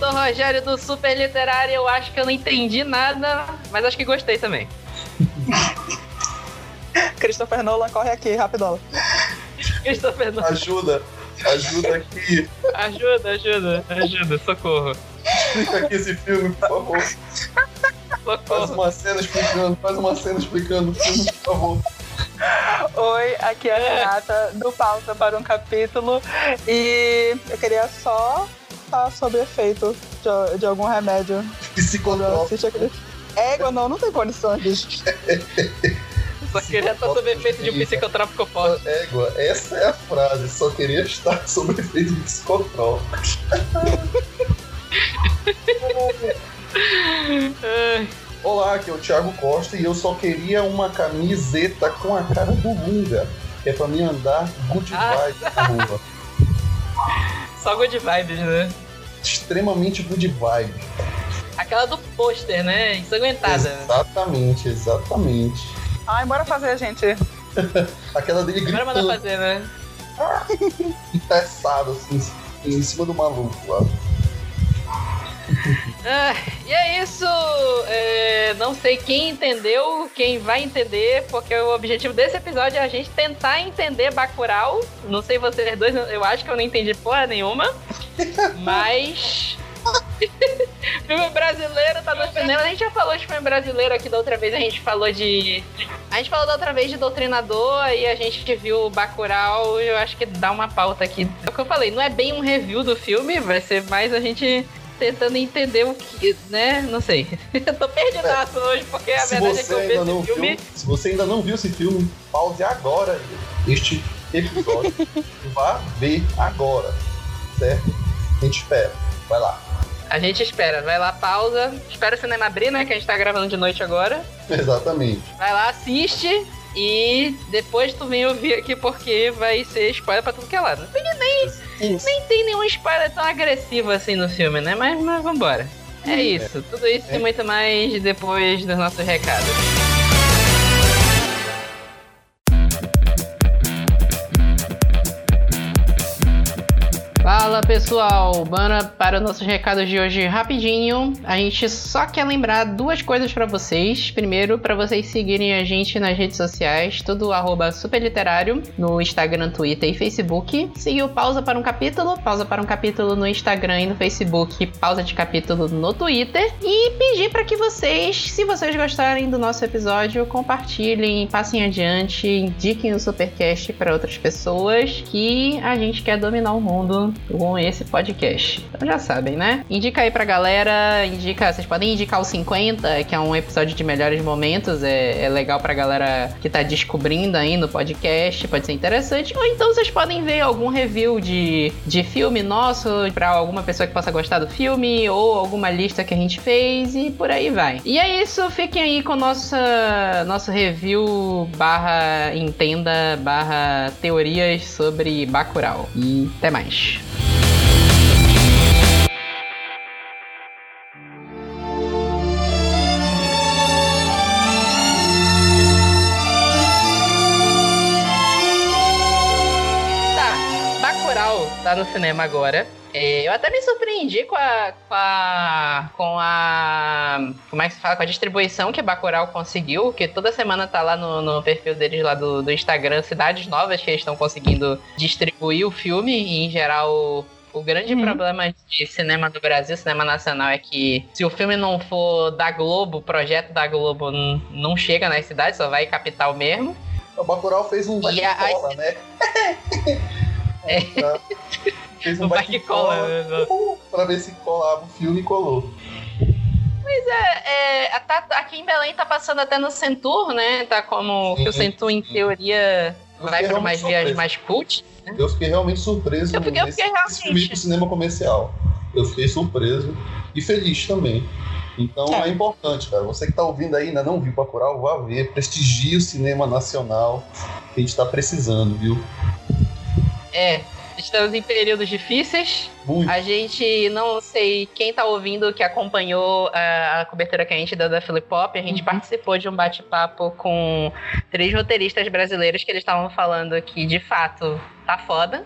sou o Rogério do Super Literário. Eu acho que eu não entendi nada, mas acho que gostei também. Christopher Nolan, corre aqui, rapidola. Christopher Nolan. Ajuda, ajuda aqui. Ajuda, ajuda, ajuda, socorro. Explica aqui esse filme, por favor. Faz Socorro. uma cena explicando, faz uma cena explicando o filme, por favor. Oi, aqui é a Renata, do Pausa para um Capítulo. E eu queria só falar sobre efeito de, de algum remédio. Psicotrópico. aquele. Égua, não, não tem condições. Só queria estar sob efeito de um psicotrópico forte. Égua, essa é a frase. Só queria estar sob efeito de psicotrópico. Olá, aqui é o Thiago Costa e eu só queria uma camiseta com a cara do Lunga. Que é pra mim andar good Ah. vibe na rua. Só good vibes, né? Extremamente good vibe. Aquela do pôster, né? Ensanguentada. Exatamente, exatamente. Ai, bora fazer, gente. Aquela dele Bora mandar gritando, fazer, né? empeçado assim, em cima do maluco lá. Ah, e é isso. É, não sei quem entendeu, quem vai entender, porque o objetivo desse episódio é a gente tentar entender Bacurau. Não sei vocês dois, eu acho que eu não entendi porra nenhuma. Mas. filme brasileiro tá defendendo. A gente já falou de filme brasileiro aqui da outra vez. A gente falou de. A gente falou da outra vez de Doutrinador e a gente viu o Bacurau. Eu acho que dá uma pauta aqui. É o que eu falei, não é bem um review do filme, vai ser mais a gente tentando entender o que, né? Não sei. Eu tô perdidaço hoje, porque a se verdade é que eu não esse filme. viu, se você ainda não viu esse filme, pause agora este episódio. Vá ver agora, certo? A gente espera. Vai lá. A gente espera, vai lá, pausa. Espera o cinema abrir, né? Que a gente tá gravando de noite agora. Exatamente. Vai lá, assiste. E depois tu vem ouvir aqui porque vai ser spoiler pra tudo que é lado. Não tem, nem, Isso. nem tem nenhum spoiler tão agressivo assim no filme, né? Mas, mas vambora. É isso. Tudo isso e É. muito mais depois dos nossos recados. Fala pessoal, bora para os nossos recados de hoje rapidinho. A gente só quer lembrar duas coisas para vocês. Primeiro, para vocês seguirem a gente nas redes sociais, tudo arroba superliterário, no Instagram, Twitter e Facebook. Seguir o Pausa para um Capítulo, Pausa para um Capítulo no Instagram e no Facebook, Pausa de Capítulo no Twitter. E pedir para que vocês, se vocês gostarem do nosso episódio, compartilhem, passem adiante, indiquem o Supercast para outras pessoas, que a gente quer dominar o mundo com esse podcast. Então já sabem, né? Indica aí pra galera, indica, vocês podem indicar o 50, que é um episódio de melhores momentos, é, é legal pra galera que tá descobrindo aí no podcast, pode ser interessante. Ou então vocês podem ver algum review de, de filme nosso pra alguma pessoa que possa gostar do filme, ou alguma lista que a gente fez e por aí vai. E é isso, fiquem aí com nossa, nosso review barra entenda barra teorias sobre Bacurau. E até mais. Cinema agora. É, eu até me surpreendi com a, com a. com a. Como é que se fala? Com a distribuição que a Bacurau conseguiu, que toda semana tá lá no, no perfil deles lá do, do Instagram, cidades novas que eles estão conseguindo distribuir o filme, e em geral. O grande Uhum. problema de cinema do Brasil, cinema nacional, é que se o filme não for da Globo, o projeto da Globo não chega nas cidades, só vai capital mesmo. O Bacurau fez um E a- bate-cola, né? É. Tá. Fez um né? uh, pra ver se colava o filme e colou. É, tá- aqui em Belém tá passando até no Centur, né? Tá como que o Sim, Centur, em sim. teoria, Eu vai pra vias surpreso. mais cult. Eu fiquei realmente surpreso Eu fiquei- eu nesse, fiquei nesse realmente. filme pro cinema comercial. Eu fiquei surpreso e feliz também. Então é. É. importante, cara. Você que tá ouvindo aí, ainda não viu Bacurau, vá ver. Prestigie o cinema nacional que a gente tá precisando, viu? É, estamos em períodos difíceis, Muito. A gente não sei quem tá ouvindo que acompanhou a, a cobertura que a gente deu da Philip Pop. A gente Uhum. participou de um bate-papo com três roteiristas brasileiros que eles estavam falando que de fato tá foda.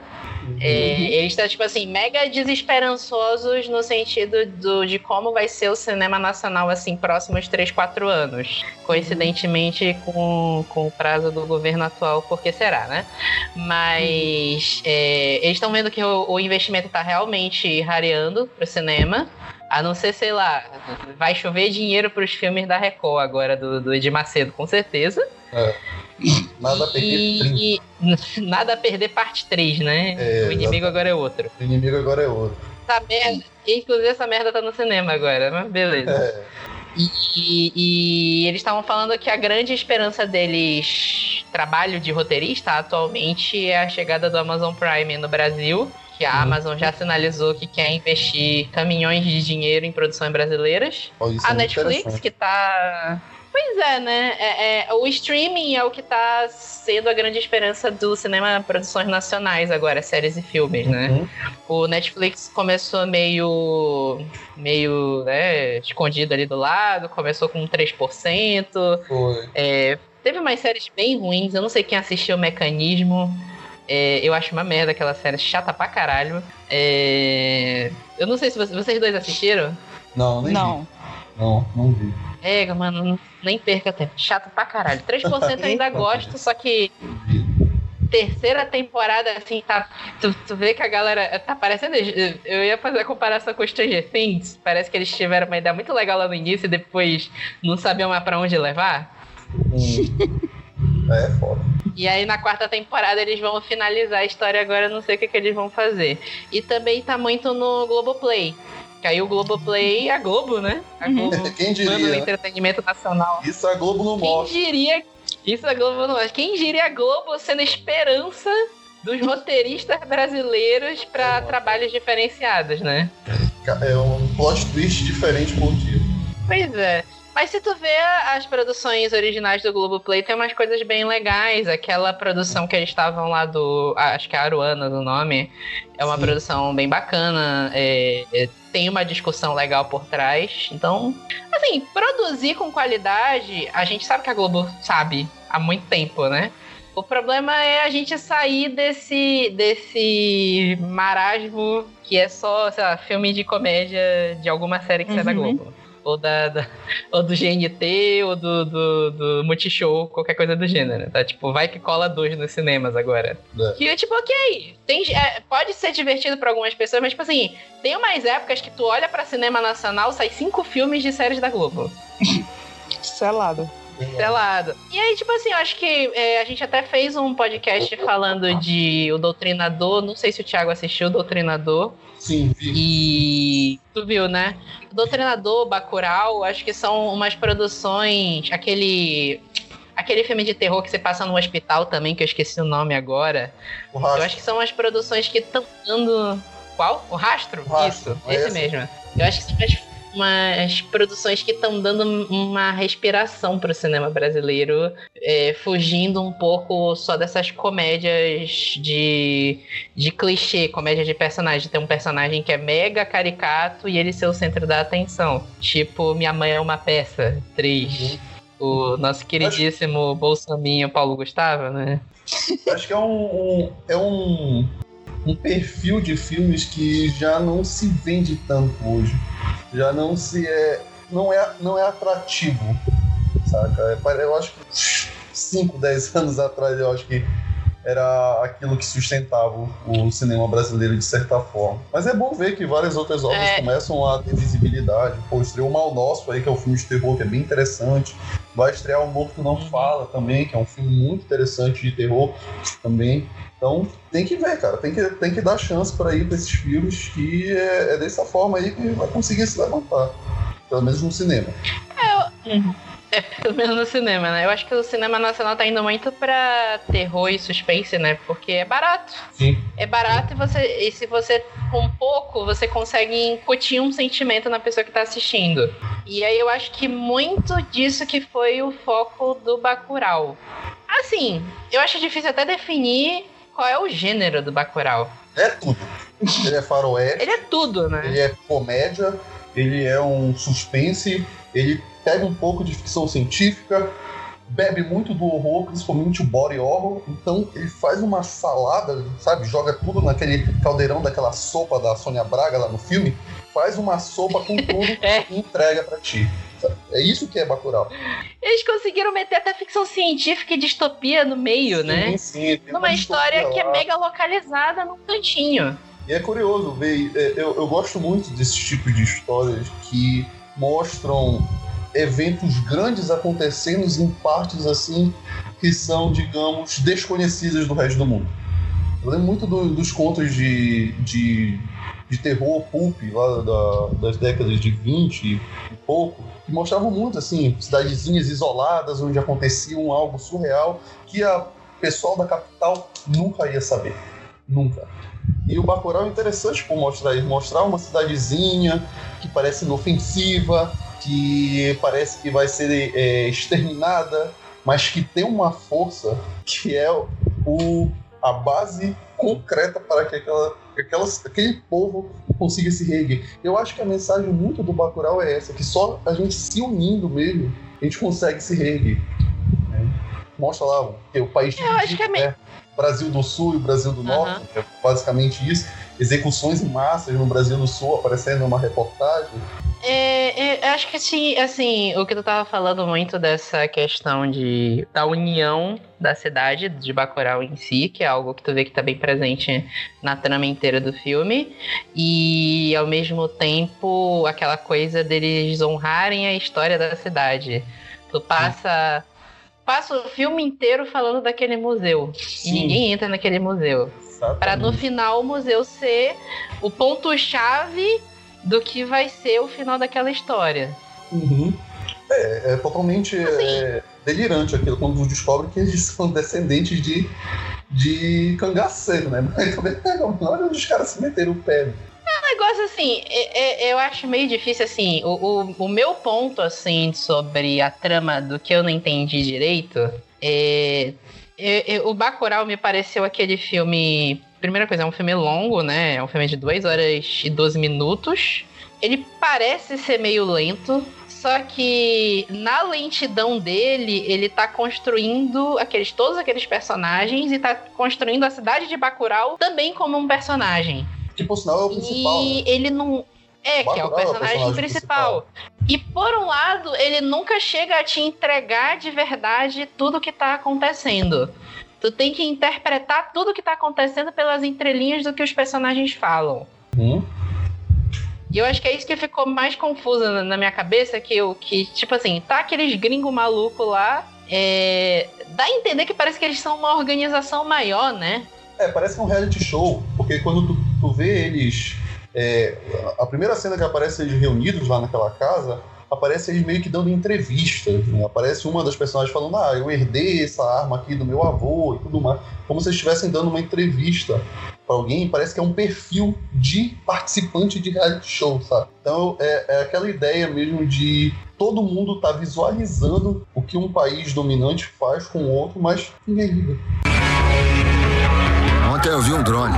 É, eles estão, tipo assim, mega desesperançosos no sentido do, de como vai ser o cinema nacional, assim, próximos 3, 4 anos. Coincidentemente com, com o prazo do governo atual, porque será, né? Mas é, eles estão vendo que o, o investimento tá realmente rareando pro cinema. A não ser, sei lá, vai chover dinheiro pros filmes da Record agora, do, do Macedo, com certeza. Nada a perder 30. E, e nada a perder parte 3, né? É, o inimigo agora é outro. O inimigo agora é outro. Essa merda, inclusive essa merda tá no cinema agora, mas beleza. É, E, e eles estavam falando que a grande esperança deles, trabalho de roteirista, atualmente é a chegada do Amazon Prime no Brasil. Que a Uhum. Amazon já sinalizou que quer investir caminhões de dinheiro em produções brasileiras. isso A é Netflix, que tá. Pois é, né? É, é, o streaming é o que tá sendo a grande esperança do cinema produções nacionais agora, séries e filmes, né? Uhum. O Netflix começou meio. meio, né, escondido ali do lado, começou com 3%. Foi. É, teve umas séries bem ruins, eu não sei quem assistiu o Mecanismo. É, eu acho uma merda aquela série, chata pra caralho. É, eu não sei se vocês, vocês dois assistiram. Não, nem vi. Não. Não, vi. É, mano, nem perca tempo. Chato pra caralho. 3% eu ainda gosto, só que terceira temporada, assim, tá. Tu, tu vê que a galera. Tá parecendo. Eu ia fazer a comparação com Stranger Things. Parece que eles tiveram uma ideia muito legal lá no início e depois não sabiam mais pra onde levar. Hum. É, foda. E aí na quarta temporada eles vão finalizar a história agora, não sei o que, que eles vão fazer. E também tá muito no Globoplay. Que aí o Globoplay, a Globo, né? A Uhum. Globo Quem manda o diria? né? entretenimento nacional. Isso a Globo não Quem mostra. diria. Isso a Globo não. Quem diria a Globo sendo esperança dos roteiristas brasileiros para É. trabalhos diferenciados, né? É um plot twist diferente por dia. Pois é. Mas se tu vê as produções originais do Globoplay, tem umas coisas bem legais. Aquela produção que eles estavam lá do. Acho que é Aruana o nome. É uma Sim. produção bem bacana. é- é- tem uma discussão legal por trás. Então, assim, produzir com qualidade, a gente sabe que a Globo sabe há muito tempo, né? O problema é a gente sair desse, desse marasmo que é só, sei lá, filme de comédia de alguma série que sai da Uhum. Globo. Ou, da, da- ou do GNT, ou do, do, do Multishow, qualquer coisa do gênero. Tá? Tipo, vai que cola dois nos cinemas agora. É. Que, tipo, ok. Tem, é, pode ser divertido pra algumas pessoas, mas, tipo assim, tem umas épocas que tu olha pra cinema nacional, sai cinco filmes de séries da Globo. Selado. Selado. E aí, tipo assim, eu acho que é, a gente até fez um podcast falando de O Doutrinador. Não sei se o Thiago assistiu o Doutrinador. Sim, vi. E tu viu, né? O Doutrinador, Bacurau, acho que são umas produções. Aquele. Aquele filme de terror que você passa no hospital também, que eu esqueci o nome agora. O Eu rastro. acho que são as produções que estão dando. Qual? O rastro? O Rastro, Isso, é esse esse? mesmo. Eu acho que são as, umas produções que estão dando uma respiração pro cinema brasileiro, é, fugindo um pouco só dessas comédias de, de clichê, comédia de personagem. Tem um personagem que é mega caricato e ele ser o centro da atenção. Tipo, Minha Mãe é uma Peça 3. Uhum. O nosso queridíssimo Bolsominho Paulo Gustavo, né? Acho que é um, um- é um, um perfil de filmes que já não se vende tanto hoje. Já não se é. Não é, não é atrativo. Saca? É, Eu acho que 5, 10 anos atrás eu acho que era aquilo que sustentava o, o cinema brasileiro de certa forma. Mas é bom ver que várias outras obras É. começam a ter visibilidade. Pô, estreou o Mal Nosso aí, que é um filme de terror que é bem interessante. Vai estrear O Morto Não Fala também, que é um filme muito interessante de terror também. Então tem que ver, cara. Tem que, tem que dar chance para ir para esses filmes que é, é dessa forma aí que vai conseguir se levantar. Pelo menos no cinema. É, pelo menos no cinema, né? Eu acho que o cinema nacional tá indo muito pra terror e suspense, né? Porque é barato. Sim. É barato e você. E se você, com pouco, você consegue incutir um sentimento na pessoa que tá assistindo. E aí eu acho que muito disso que foi o foco do Bacurau. Assim, eu acho difícil até definir qual é o gênero do Bacurau. É tudo. ele é faroeste. ele é tudo, né? Ele é comédia, ele é um suspense, ele pega um pouco de ficção científica, bebe muito do horror, principalmente o body horror. Então ele faz uma salada, sabe? Joga tudo naquele caldeirão daquela sopa da Sônia Braga lá no filme. Faz uma sopa com tudo É. e entrega pra ti. É isso que é Bacurau. Eles conseguiram meter até ficção científica e distopia no meio, Sim, né? sim, Numa uma história que é lá. mega localizada num cantinho. E é curioso ver, é, eu, eu gosto muito desses tipos de histórias que mostram eventos grandes acontecendo em partes assim que são, digamos, desconhecidas do resto do mundo. Eu lembro muito do- dos contos de, de, de terror pulp lá da- das décadas de 20 e pouco, que mostravam muito assim, cidadezinhas isoladas onde acontecia um algo surreal que a pessoal da capital nunca ia saber. Nunca. E o Bacurau é interessante por mostrar mostrar uma cidadezinha que parece inofensiva, que parece que vai ser é, exterminada, mas que tem uma força que é o, a base concreta para que aquela, aquela, aquele povo consiga se reerguer. Eu acho que a mensagem muito do Bacurau é essa, que só a gente se unindo mesmo, a gente consegue se reerguer. né? Mostra lá o, o país Eu acho que né? Brasil do Sul e o Brasil do. Norte, que é basicamente isso. Execuções em massas no Brasil do Sul aparecendo numa reportagem. É, é, eu acho que assim, assim, o que tu tava falando muito dessa questão de da união da cidade de Bacurau em si, que é algo que tu vê que tá bem presente na trama inteira do filme, e ao mesmo tempo aquela coisa deles honrarem a história da cidade. Tu passa passa o filme inteiro falando daquele museu e ninguém entra naquele museu. Para no final o museu ser o ponto-chave do que vai ser o final daquela história. Uhum. É, é totalmente é, delirante aquilo quando descobre que eles são descendentes de, de cangaceiro, né? Mas também, olha onde os caras se meteram o pé. Um negócio assim, é- é- eu acho meio difícil assim. O, o, o meu ponto assim sobre a trama do que eu não entendi direito é. é- é- o Bacurau me pareceu aquele filme. Primeira coisa, é um filme longo, né? É um filme de 2 horas e 12 minutos. Ele parece ser meio lento, só que na lentidão dele, ele tá construindo aqueles, todos aqueles personagens e tá construindo a cidade de Bacurau também como um personagem. Que por sinal é o principal. E né? ele não. É, que é o Bacurau é o personagem, personagem principal. E por um lado, ele nunca chega a te entregar de verdade tudo que tá acontecendo. Tu tem que interpretar tudo que tá acontecendo pelas entrelinhas do que os personagens falam. Uhum. E eu acho que é isso que ficou mais confuso na, minha cabeça, que eu que, tipo assim, tá aqueles gringos malucos lá. É, dá a entender que parece que eles são uma organização maior, né? É, parece que um reality show, porque quando tu, tu vê eles. é, a primeira cena que aparece eles reunidos lá naquela casa, aparece eles meio que dando entrevistas. né? Aparece uma das personagens falando: Ah, eu herdei essa arma aqui do meu avô e tudo mais. Como se estivessem dando uma entrevista pra alguém. Parece que é um perfil de participante de reality show, sabe? Então é, é aquela ideia mesmo de todo mundo tá visualizando o que um país dominante faz com o outro, mas ninguém liga. Ontem eu vi um drone.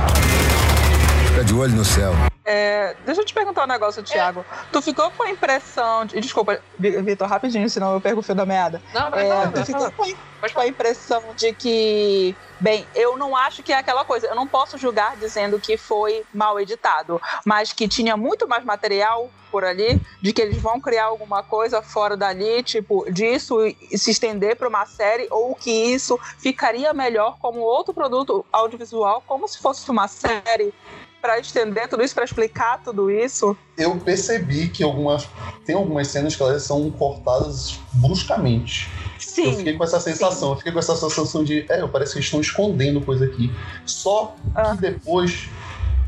Fica de olho no céu. É, deixa eu te perguntar um negócio, Thiago. Tu ficou com a impressão de. Desculpa, Vi- Vitor, rapidinho, senão eu perco o fio da meada. Não, vai É, falar, tu ficou com a, com a impressão de que. Bem, eu não acho que é aquela coisa. Eu não posso julgar dizendo que foi mal editado, mas que tinha muito mais material por ali, de que eles vão criar alguma coisa fora dali, tipo, disso e se estender para uma série, ou que isso ficaria melhor como outro produto audiovisual, como se fosse uma série, para estender tudo isso, para explicar tudo isso. eu percebi que algumas tem algumas cenas que elas são cortadas bruscamente. Sim. eu fiquei com essa sensação, eu fiquei com essa sensação de, é, parece que estão escondendo coisa aqui. Só Ah. que depois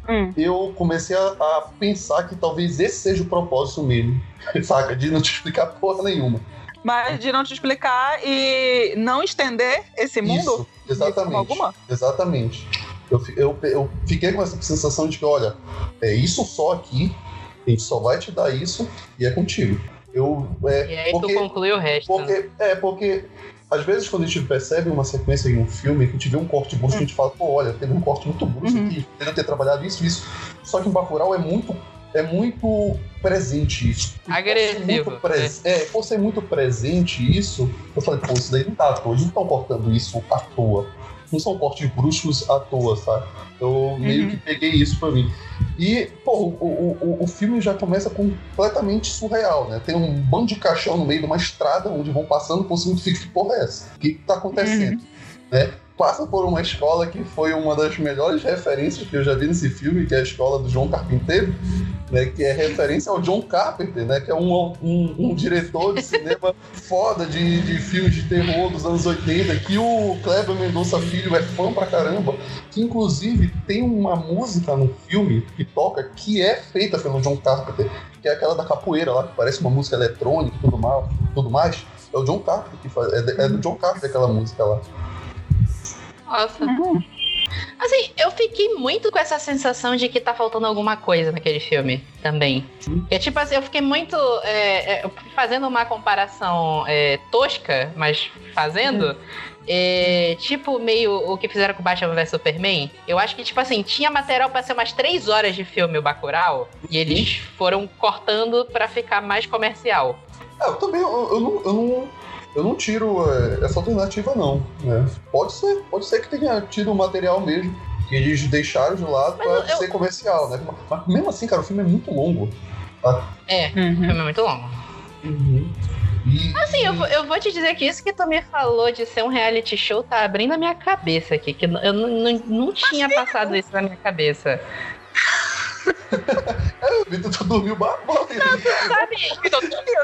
Hum. eu comecei a, a pensar que talvez esse seja o propósito mesmo, saca? De não te explicar porra nenhuma. Mas de não te explicar e não estender esse mundo Isso, exatamente. alguma? Exatamente. Eu, eu, eu fiquei com essa sensação de que, olha, é isso só aqui, a gente só vai te dar isso e é contigo. Eu, é, E aí porque- tu conclui o resto. né? Porque, é, porque às vezes quando a gente percebe uma sequência em um filme, que a gente vê um corte brusco, a gente fala, pô, olha, teve um corte muito brusco Uhum. aqui, ele ter trabalhado isso, isso. Só que em Bacurau é muito é muito presente isso. E por ser Agressivo, muito pres- É, por ser muito presente isso, eu falei, pô, isso daí não tá à toa. Eles não estão cortando isso à toa. Não são cortes bruscos à toa, sabe? Eu meio Uhum. que peguei isso pra mim. E, pô, o, o, o, filme já começa completamente surreal, né? Tem um bando de caixão no meio de uma estrada onde vão passando por cima e fica, que porra é essa? O que, que tá acontecendo? Né? Passa por uma escola que foi uma das melhores referências que eu já vi nesse filme, que é a escola do João Carpinteiro, né? Que é referência ao John Carpenter, né? Que é um, um, um diretor de cinema foda de, de filmes de terror dos anos 80, que o Kleber Mendonça Filho é fã pra caramba, que inclusive tem uma música no filme que toca que é feita pelo John Carpenter, que é aquela da capoeira lá, que parece uma música eletrônica e tudo, mal, tudo mais. É o John Carpenter que faz. É, é do John Carpenter aquela música lá. Nossa. Uhum. Assim, eu fiquei muito com essa sensação de que tá faltando alguma coisa naquele filme também. É tipo assim, eu fiquei muito. é, é, fazendo uma comparação é, tosca, mas fazendo. é, tipo, meio o que fizeram com Batman vs Superman. Eu acho que, tipo assim, tinha material pra ser umas três horas de filme o Bacurau. E eles foram cortando pra ficar mais comercial. É, eu também, eu, eu não, eu não, eu não tiro é, essa alternativa, não. Né? Pode ser, pode ser que tenha tido o material mesmo, que eles deixaram de lado Mas pra eu- ser comercial, né? Mas mesmo assim, cara, o filme é muito longo. É, o Uhum. filme é muito longo. E, Assim, eu, vou- eu vou te dizer que isso que tu me falou de ser um reality show tá abrindo a minha cabeça aqui. Que eu não, não, não tinha passado isso na minha cabeça. É, o Vitor, tu dormiu barbado. Sabe?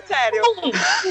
sério.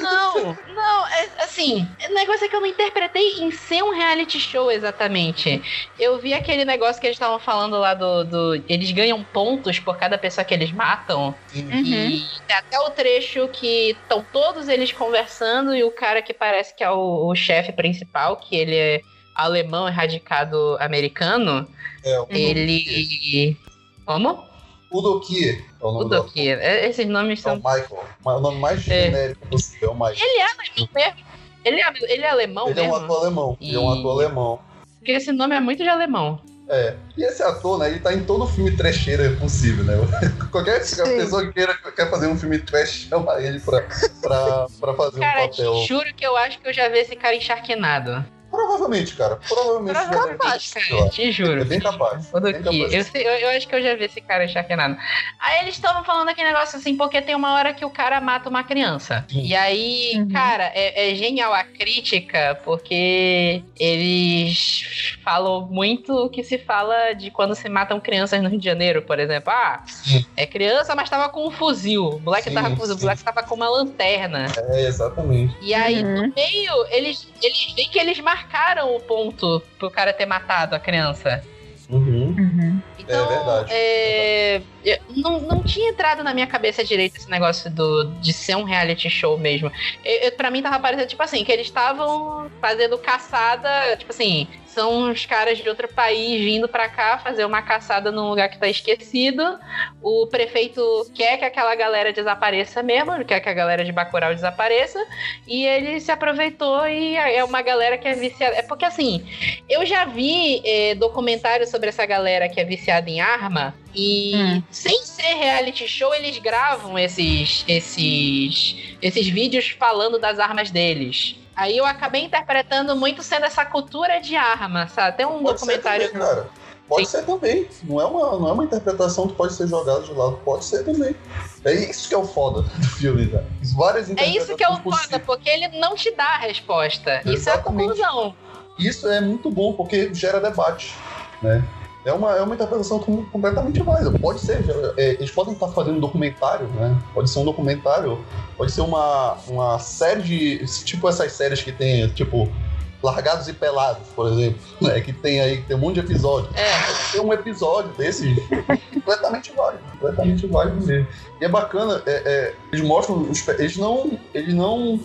Não, não, é, assim, o negócio é que eu não interpretei em ser um reality show exatamente. Eu vi aquele negócio que eles estavam falando lá do, do. Eles ganham pontos por cada pessoa que eles matam. Uhum. E tem até o trecho que estão todos eles conversando e o cara que parece que é o, o chefe principal, que ele é alemão erradicado americano, É, o ele. Como? Udokie é o O nome do Doki. Esses nomes É o são. Michael. O nome mais É. genérico possível é o Michael. Ele é alemão mesmo. Ele é, ele é alemão Ele é um mesmo. ator alemão. Ele é um E- ator alemão. Porque esse nome é muito de alemão. É. E esse ator, né, ele tá em todo filme trecheira possível, né? Qualquer pessoa que queira quer fazer um filme trash, chama ele pra, pra, pra fazer Cara, um papel. te juro que eu acho que eu já vi esse cara encharquinado. Provavelmente, cara. Provavelmente. ter Capaz, cara, te juro. É bem capaz. O bem capaz. Eu, sei- eu, eu acho que eu já vi esse cara encharquinado. Aí eles estavam falando aquele negócio assim, porque tem uma hora que o cara mata uma criança. Sim. E aí, Uhum. cara, é, é genial a crítica, porque eles falam muito o que se fala de quando se matam crianças no Rio de Janeiro, por exemplo. Ah, Sim. é criança, mas tava com um fuzil. O moleque, Sim, tava, com, o moleque tava com uma lanterna. É, exatamente. E aí, Uhum. no meio, eles, eles veem que eles marcaram o ponto pro cara ter matado a criança. Uhum. Uhum. Então, verdade. é, eu- não, não tinha entrado na minha cabeça direito esse negócio do, de ser um reality show mesmo. Eu, eu, pra mim tava parecendo, tipo assim, que eles estavam fazendo caçada, tipo assim, são uns caras de outro país vindo pra cá fazer uma caçada num lugar que tá esquecido. O prefeito quer que aquela galera desapareça mesmo, quer que a galera de Bacurau desapareça. E ele se aproveitou e é uma galera que é viciada. É porque assim, eu já vi eh, documentários sobre essa galera que é viciada em arma. E Hum. sem ser reality show, eles gravam esses, esses, esses vídeos falando das armas deles. Aí eu acabei interpretando muito sendo essa cultura de arma, sabe? Tem um Pode documentário. ser também, cara. Pode ser também. Não é, uma, não é uma interpretação que pode ser jogada de lado. Pode ser também. É isso que é o foda do filme, né? Várias É isso que é o foda, porque ele não te dá a resposta. Isso é a Exatamente. conclusão. Isso é muito bom, porque gera debate, né? É uma, é uma interpretação com- completamente válida. Pode ser, é, eles podem estar fazendo um documentário, né? Pode ser um documentário, pode ser uma, uma série de. Tipo essas séries que tem, tipo, Largados e Pelados, por exemplo, né? Que tem aí, que tem um monte de episódio. É. Tem um episódio desse completamente válido, completamente válido mesmo. E é bacana, é, é, eles mostram, os eles não, ele não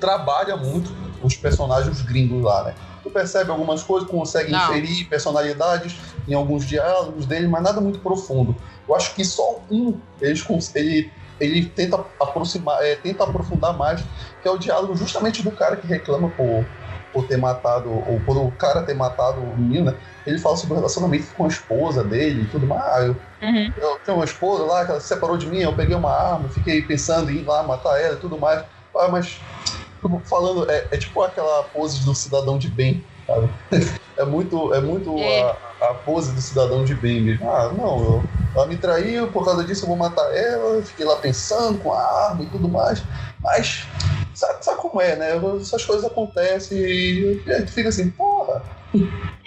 trabalha muito os personagens gringos lá, né? Tu percebe algumas coisas, consegue Não. inferir personalidades em alguns diálogos dele, mas nada muito profundo. Eu acho que só um eles, ele, ele tenta aproximar, é, tenta aprofundar mais, que é o diálogo justamente do cara que reclama por, por ter matado, ou por o cara ter matado o menino, né? Ele fala sobre o relacionamento com a esposa dele e tudo mais. Ah, eu, Uhum. eu tenho uma esposa lá que ela se separou de mim, eu peguei uma arma, fiquei pensando em ir lá matar ela e tudo mais. Ah, mas falando, é, é tipo aquela pose do cidadão de bem, sabe? É muito, é muito É. A, a pose do cidadão de bem mesmo. Ah, não, eu, ela me traiu, por causa disso eu vou matar ela, fiquei lá pensando com a arma e tudo mais. Mas sabe, sabe como é, né? Essas coisas acontecem e a gente fica assim, porra.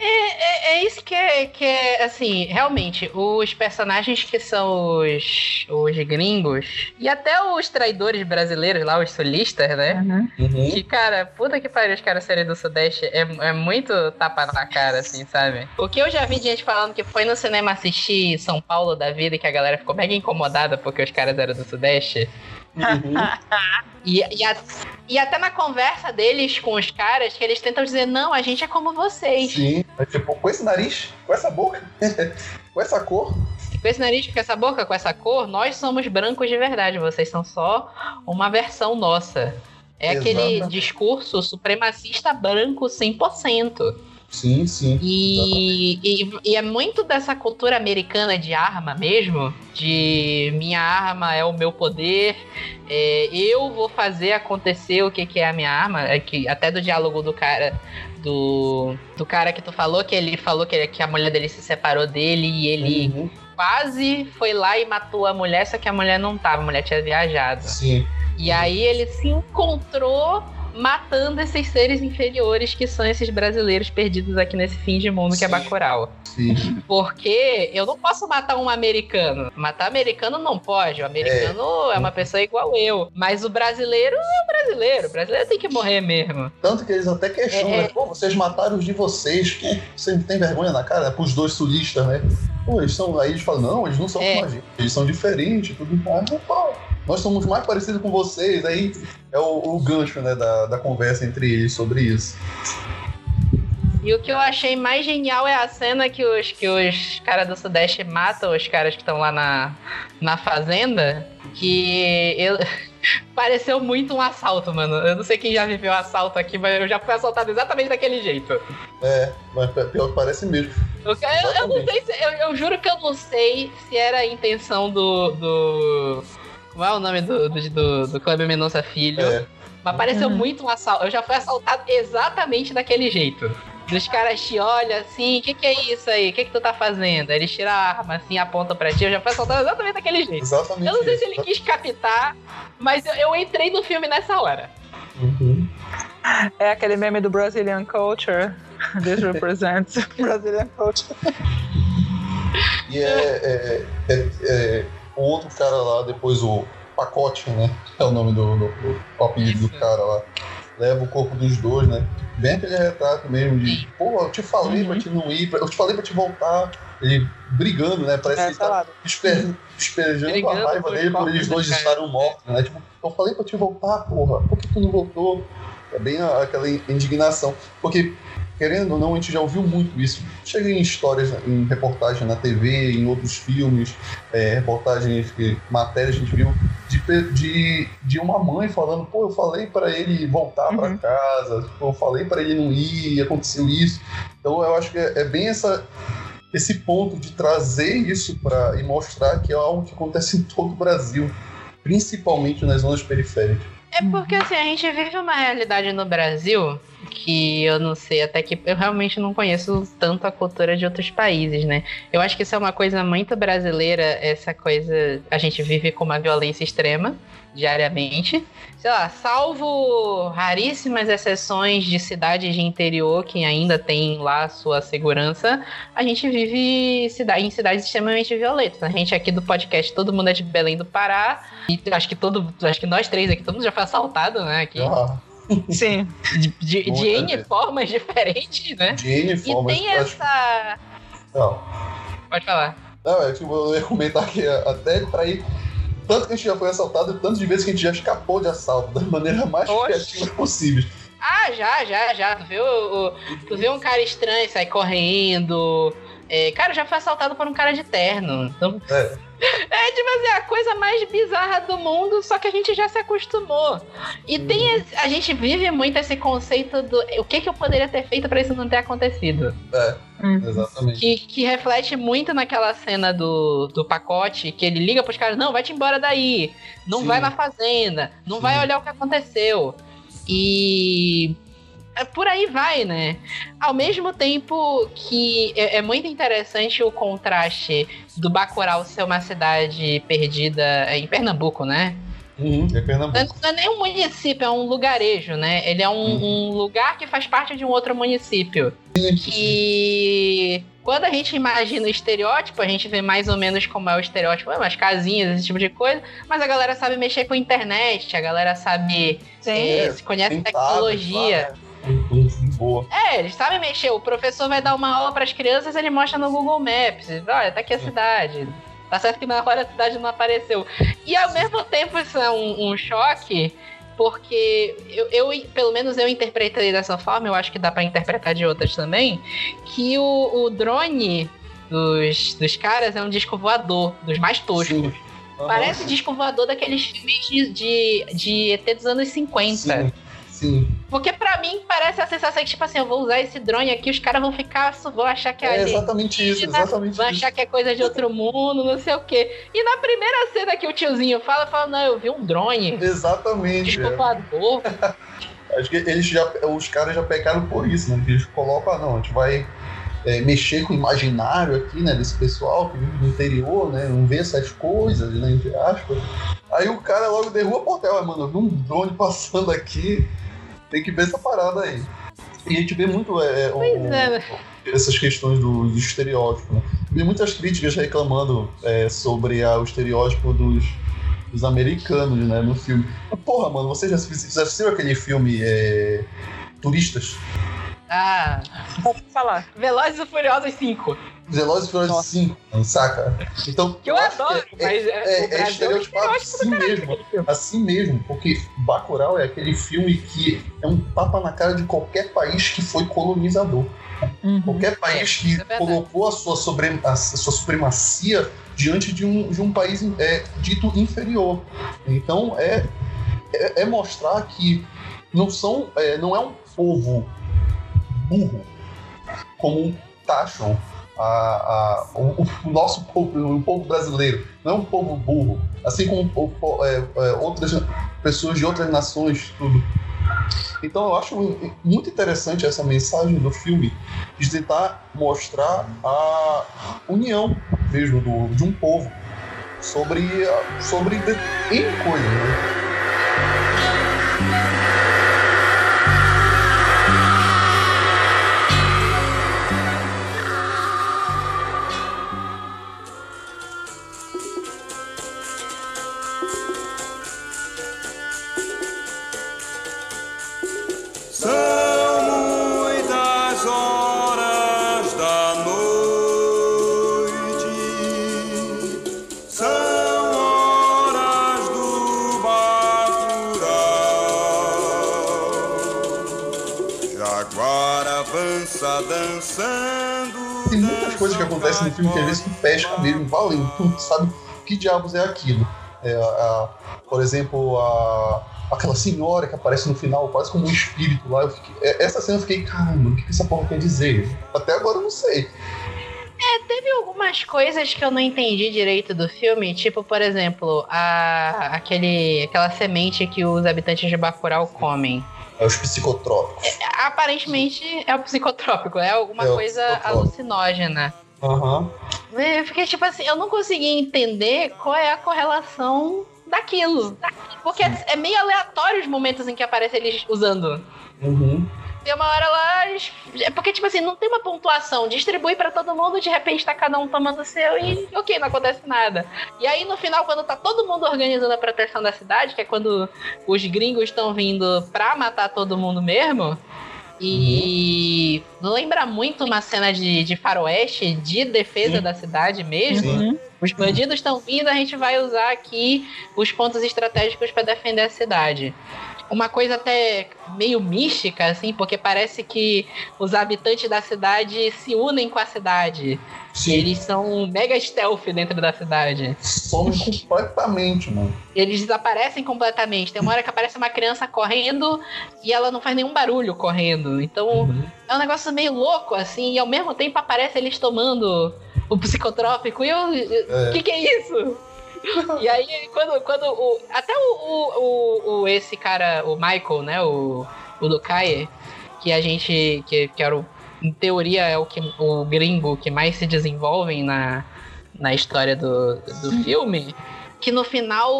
É, é isso que é, que é, assim, realmente, os personagens que são os, os gringos, e até os traidores brasileiros lá, os sulistas, né? Uhum. Que, cara, puta que pariu os caras serem do Sudeste é, é muito tapa na cara, assim, sabe? O que eu já vi de gente falando que foi no cinema assistir São Paulo da vida e que a galera ficou mega incomodada porque os caras eram do Sudeste. Uhum. E, e, a- e até na conversa deles com os caras, que eles tentam dizer, não, a gente é como vocês. Sim, é tipo, com esse nariz, com essa boca, com essa cor. Com esse nariz, com essa boca, com essa cor, nós somos brancos de verdade. Vocês são só uma versão nossa. É aquele Exatamente. discurso supremacista branco 100%. Sim, sim. E, e, e é muito dessa cultura americana de arma mesmo, de minha arma é o meu poder, é, eu vou fazer acontecer o que, que é a minha arma, é que até do diálogo do cara do, do cara que tu falou que ele falou que, que a mulher dele se separou dele e ele Uhum. quase foi lá e matou a mulher, só que a mulher não tava, a mulher tinha viajado. Sim. E aí ele se encontrou matando esses seres inferiores que são esses brasileiros perdidos aqui nesse fim de mundo que é Sim. Bacurau. Sim. Porque eu não posso matar um americano. Matar americano não pode. O americano é, uma pessoa igual eu. Mas o brasileiro é o brasileiro. O brasileiro tem que morrer mesmo. Tanto que eles até questionam, É. né? Pô, vocês mataram os de vocês. Que você não tem vergonha na cara? Pros dois sulistas, né? Pô, eles são. Aí eles falam, não, eles não são É. como a gente. Eles são diferentes, tudo mais. Mas, pô, nós somos mais parecidos com vocês. Aí é o, o gancho, né, da, da conversa entre eles sobre isso. E o que eu achei mais genial é a cena que os, que os caras do Sudeste matam os caras que estão lá na, na fazenda. Que eu. Pareceu muito um assalto, mano. Eu não sei quem já viveu assalto aqui, mas eu já fui assaltado exatamente daquele jeito. É, mas pior que parece mesmo. Eu, eu- eu não sei se. Eu, eu juro que eu não sei se era a intenção do. do como é o nome do, do, do, do Kleber Mendonça Filho? É. Mas pareceu Uhum. muito um assalto. Eu já fui assaltado exatamente daquele jeito. Dos caras te olham assim, o que, que é isso aí? O que, que tu tá fazendo? Aí Eles tiram a arma assim, apontam pra ti. Eu já fui assaltado exatamente daquele jeito. Exatamente. Eu não sei se isso. ele quis captar, mas eu, eu entrei no filme nessa hora. Uhum. É aquele meme do Brazilian Culture. This represents Brazilian Culture. E é, é, é- é o outro cara lá, depois o Pacote, né? É o nome do, do, do apelido do cara lá. Leva o corpo dos dois, né? Bem aquele retrato mesmo de, pô, eu te falei pra te não ir, eu te falei pra te voltar. Ele brigando, né? Parece que É, ele tá salado. esper, esperjando Brigando a raiva dele por eles do dois estarem mortos, né? Tipo, eu falei pra te voltar, porra, por que tu não voltou? É bem aquela indignação. Porque, querendo ou não, a gente já ouviu muito isso. Chega em histórias, em reportagem na TV, em outros filmes, é, reportagens, que, matérias a gente viu de, de, de uma mãe falando, pô, eu falei pra ele voltar pra Uhum. casa, tipo, eu falei pra ele não ir, e aconteceu isso. Então eu acho que é, é bem essa esse ponto de trazer isso para e mostrar que é algo que acontece em todo o Brasil, principalmente nas zonas periféricas. É porque assim, a gente vive uma realidade no Brasil que eu não sei até que eu realmente não conheço tanto a cultura de outros países, né? Eu acho que isso é uma coisa muito brasileira, essa coisa a gente vive com uma violência extrema diariamente. Sei lá, salvo raríssimas exceções de cidades de interior que ainda tem lá sua segurança, a gente vive em cidades extremamente violentas. A gente aqui do podcast, todo mundo é de Belém do Pará, e acho que todo, acho que nós três aqui, todo mundo já foi assaltado, né? Aqui. Sim. De, de, de Muita N formas diferentes, né? de N E formas. tem acho- essa. Não, Pode falar. não, é tipo, eu ia comentar que até pra ir. Tanto que a gente já foi assaltado, e tanto de vezes que a gente já escapou de assalto, da maneira mais Oxe. criativa possível. Ah, já, já, já. Tu viu, o- tu viu um cara estranho sair correndo. É, cara, eu já fui assaltado por um cara de terno. Então, É. É, tipo assim, a coisa mais bizarra do mundo, só que a gente já se acostumou. E tem. esse- A gente vive muito esse conceito do. O que, que eu poderia ter feito pra isso não ter acontecido? É, Uhum. exatamente. Que, que reflete muito naquela cena do, do pacote, que ele liga pros caras, não, vai te embora daí, não Sim. vai na fazenda, não Sim. vai olhar o que aconteceu. E por aí vai, né? Ao mesmo tempo que é, é muito interessante o contraste do Bacurau ser uma cidade perdida em Pernambuco, né? Uhum, é Não é, Pernambuco. não é nem um município, é um lugarejo, né? Ele é um, Uhum. um lugar que faz parte de um outro município. Que quando a gente imagina o estereótipo, a gente vê mais ou menos como é o estereótipo, é, umas casinhas, esse tipo de coisa, mas a galera sabe mexer com a internet, a galera sabe, Sim. eh, se conhece tecnologia. tablets hum, Boa. É, eles sabem mexer. O professor vai dar uma aula para as crianças, ele mostra no Google Maps. Olha, tá aqui a cidade. Tá certo que na hora a cidade não apareceu. E ao mesmo tempo isso é um, um choque, porque eu, eu, pelo menos eu interpretei dessa forma, eu acho que dá para interpretar de outras também, que o, o drone dos, dos caras é um disco voador, dos mais toscos. Sim. Parece disco voador daqueles filmes de, de, de ET dos anos 50. Sim, sim. Porque pra mim parece a sensação que, tipo assim, eu vou usar esse drone aqui, os caras vão ficar, vão achar que é, É exatamente isso, exatamente Vão isso. achar que é coisa de outro mundo, não sei o quê. E na primeira cena que o tiozinho fala, fala, não, eu vi um drone. Exatamente. é. Desculpador. Acho que eles já, os caras já pecaram por isso, né? Que eles colocam, ah, não, a gente vai é, mexer com o imaginário aqui, né? Desse pessoal que vive no interior, né? Não vê essas coisas, né? Entre aspas. Aí o cara logo derruba portela, "Ah, mano, eu vi um drone passando aqui, tem que ver essa parada aí. E a gente vê muito é, é, né? essas questões do, do estereótipo. Né? Vi muitas críticas reclamando é, sobre a- o estereótipo dos, dos americanos né, no filme. Mas, porra, mano, você já, já assistiu aquele filme é, Turistas? Ah, Pode falar. Velozes e Furiosos 5. Velozes e Furiosos Nossa. 5, mano, saca? Então, Que eu acho adoro, que é, mas é, é, é estereotipado assim mesmo. Assim mesmo, porque Bacurau é aquele filme que é um tapa na cara de qualquer país que foi colonizador. Uhum. Qualquer país que isso é colocou a sua, sobre, a sua supremacia diante de um, de um país é, dito inferior. Então é, é, é mostrar que não, são, é, não é um povo burro, como taxam a, a- o, o nosso povo, o povo brasileiro. Não é um povo burro, assim como o é, é, outras pessoas de outras nações, tudo. Então eu acho muito interessante essa mensagem do filme de tentar mostrar a união mesmo do, de um povo sobre, sobre N coisas. Né? Filme que às vezes tu pesca mesmo, valendo, tu sabe que diabos é aquilo. É, a- por exemplo, a, aquela senhora que aparece no final, quase como um espírito lá. eu fiquei- é- essa cena eu fiquei, caramba, o que que essa porra quer dizer? Até agora eu não sei. Teve algumas coisas que eu não entendi direito do filme, tipo, por exemplo, a, aquele, aquela semente que os habitantes de Bacurau comem. É os psicotrópicos. Aparentemente é o psicotrópico, é alguma É coisa alucinógena. Aham. Eu fiquei tipo assim, eu não consegui entender qual é a correlação daquilo. Porque é, meio aleatório os momentos em que aparece eles usando. Uhum. Tem uma hora lá. É porque, tipo assim, não tem uma pontuação. Distribui pra todo mundo, de repente tá cada um tomando o seu e ok, não acontece nada. E aí no final, quando tá todo mundo organizando a proteção da cidade, que é quando os gringos estão vindo pra matar todo mundo mesmo. E lembra muito uma cena de, de faroeste, de defesa Sim. da cidade mesmo. Sim. Uhum. Os bandidos estão vindo, a gente vai usar aqui os pontos estratégicos para defender a cidade. Uma coisa até meio mística, assim, porque parece que os habitantes da cidade se unem com a cidade. Sim. Eles são mega stealth dentro da cidade. Some completamente, mano. Eles desaparecem completamente. Tem uma hora que aparece uma criança correndo e ela não faz nenhum barulho correndo. Então é um negócio meio louco, assim, e ao mesmo tempo aparece eles tomando o psicotrópico. E eu. O que, que é isso? E aí, quando, quando o. Até o, o, o, esse cara, o Michael, né? O, o do Kaye, que a gente. Que, que era o. Em teoria é o, que, o gringo que mais se desenvolvem na, na história do, do filme. Que no final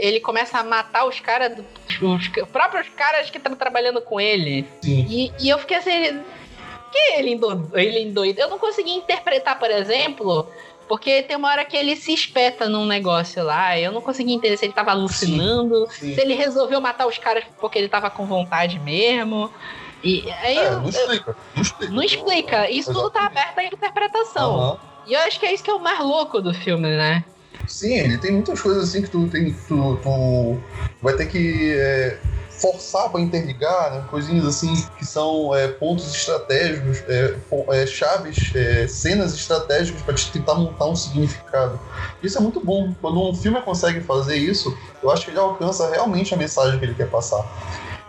ele começa a matar os caras, os próprios caras que estão trabalhando com ele. Sim. E, e eu fiquei assim. Que ele endo- ele endoida? Eu não consegui interpretar, por exemplo, porque tem uma hora que ele se espeta num negócio lá. Eu não consegui entender se ele tava alucinando, Sim. se ele resolveu matar os caras porque ele tava com vontade mesmo. E aí É, não explica. Não explica. não explica. Isso tudo tá aberto à interpretação. Aham. E eu acho que é isso que é o mais louco do filme, né? Sim, ele tem muitas coisas assim que tu, tem, tu, tu vai ter que é, forçar para interligar, né? coisinhas assim que são é, pontos estratégicos, é, é, chaves, é, cenas estratégicas para te tentar montar um significado. Isso é muito bom. Quando um filme consegue fazer isso, eu acho que ele alcança realmente a mensagem que ele quer passar.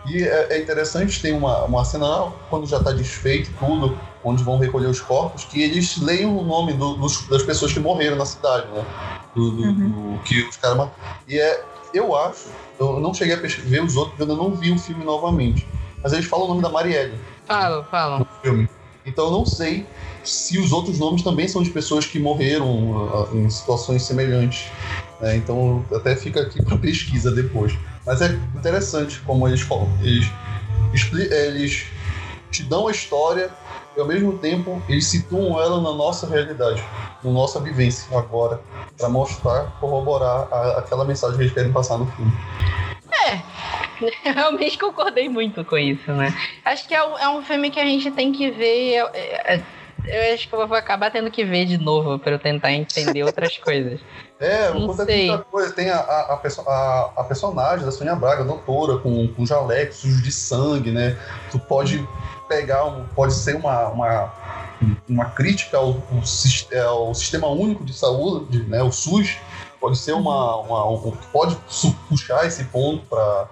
E é, é interessante ter uma, uma cena quando já está desfeito tudo, onde vão recolher os corpos, que eles leiam o nome do- dos- das pessoas que morreram na cidade, né? Do, do- do- que os caras E é, eu acho, eu não cheguei a ver os outros, porque eu ainda não vi o filme novamente. Mas eles falam o nome da Marielle Falam, falam. no filme. Então eu não sei se os outros nomes também são de pessoas que morreram ah, em situações semelhantes. né? Então até fica aqui para pesquisa depois. Mas é interessante como eles falam. Eles, eles te dão a história e ao mesmo tempo eles situam ela na nossa realidade, na nossa vivência agora, para mostrar, corroborar a- aquela mensagem que eles querem passar no filme. Eu realmente concordei muito com isso, né? Acho que é um, é um filme que a gente tem que ver. Eu, é- eu acho que eu vou acabar tendo que ver de novo pra eu tentar entender outras coisas. É, Não sei. muita coisa. Tem a, a, a, a- personagem da Sônia Braga, doutora, com, com jaleco sujo de sangue, né? Tu pode pegar, um, pode ser uma, uma, uma crítica ao, ao ao sistema único de saúde, né? O SUS. Pode ser uma. uma um- pode puxar esse ponto para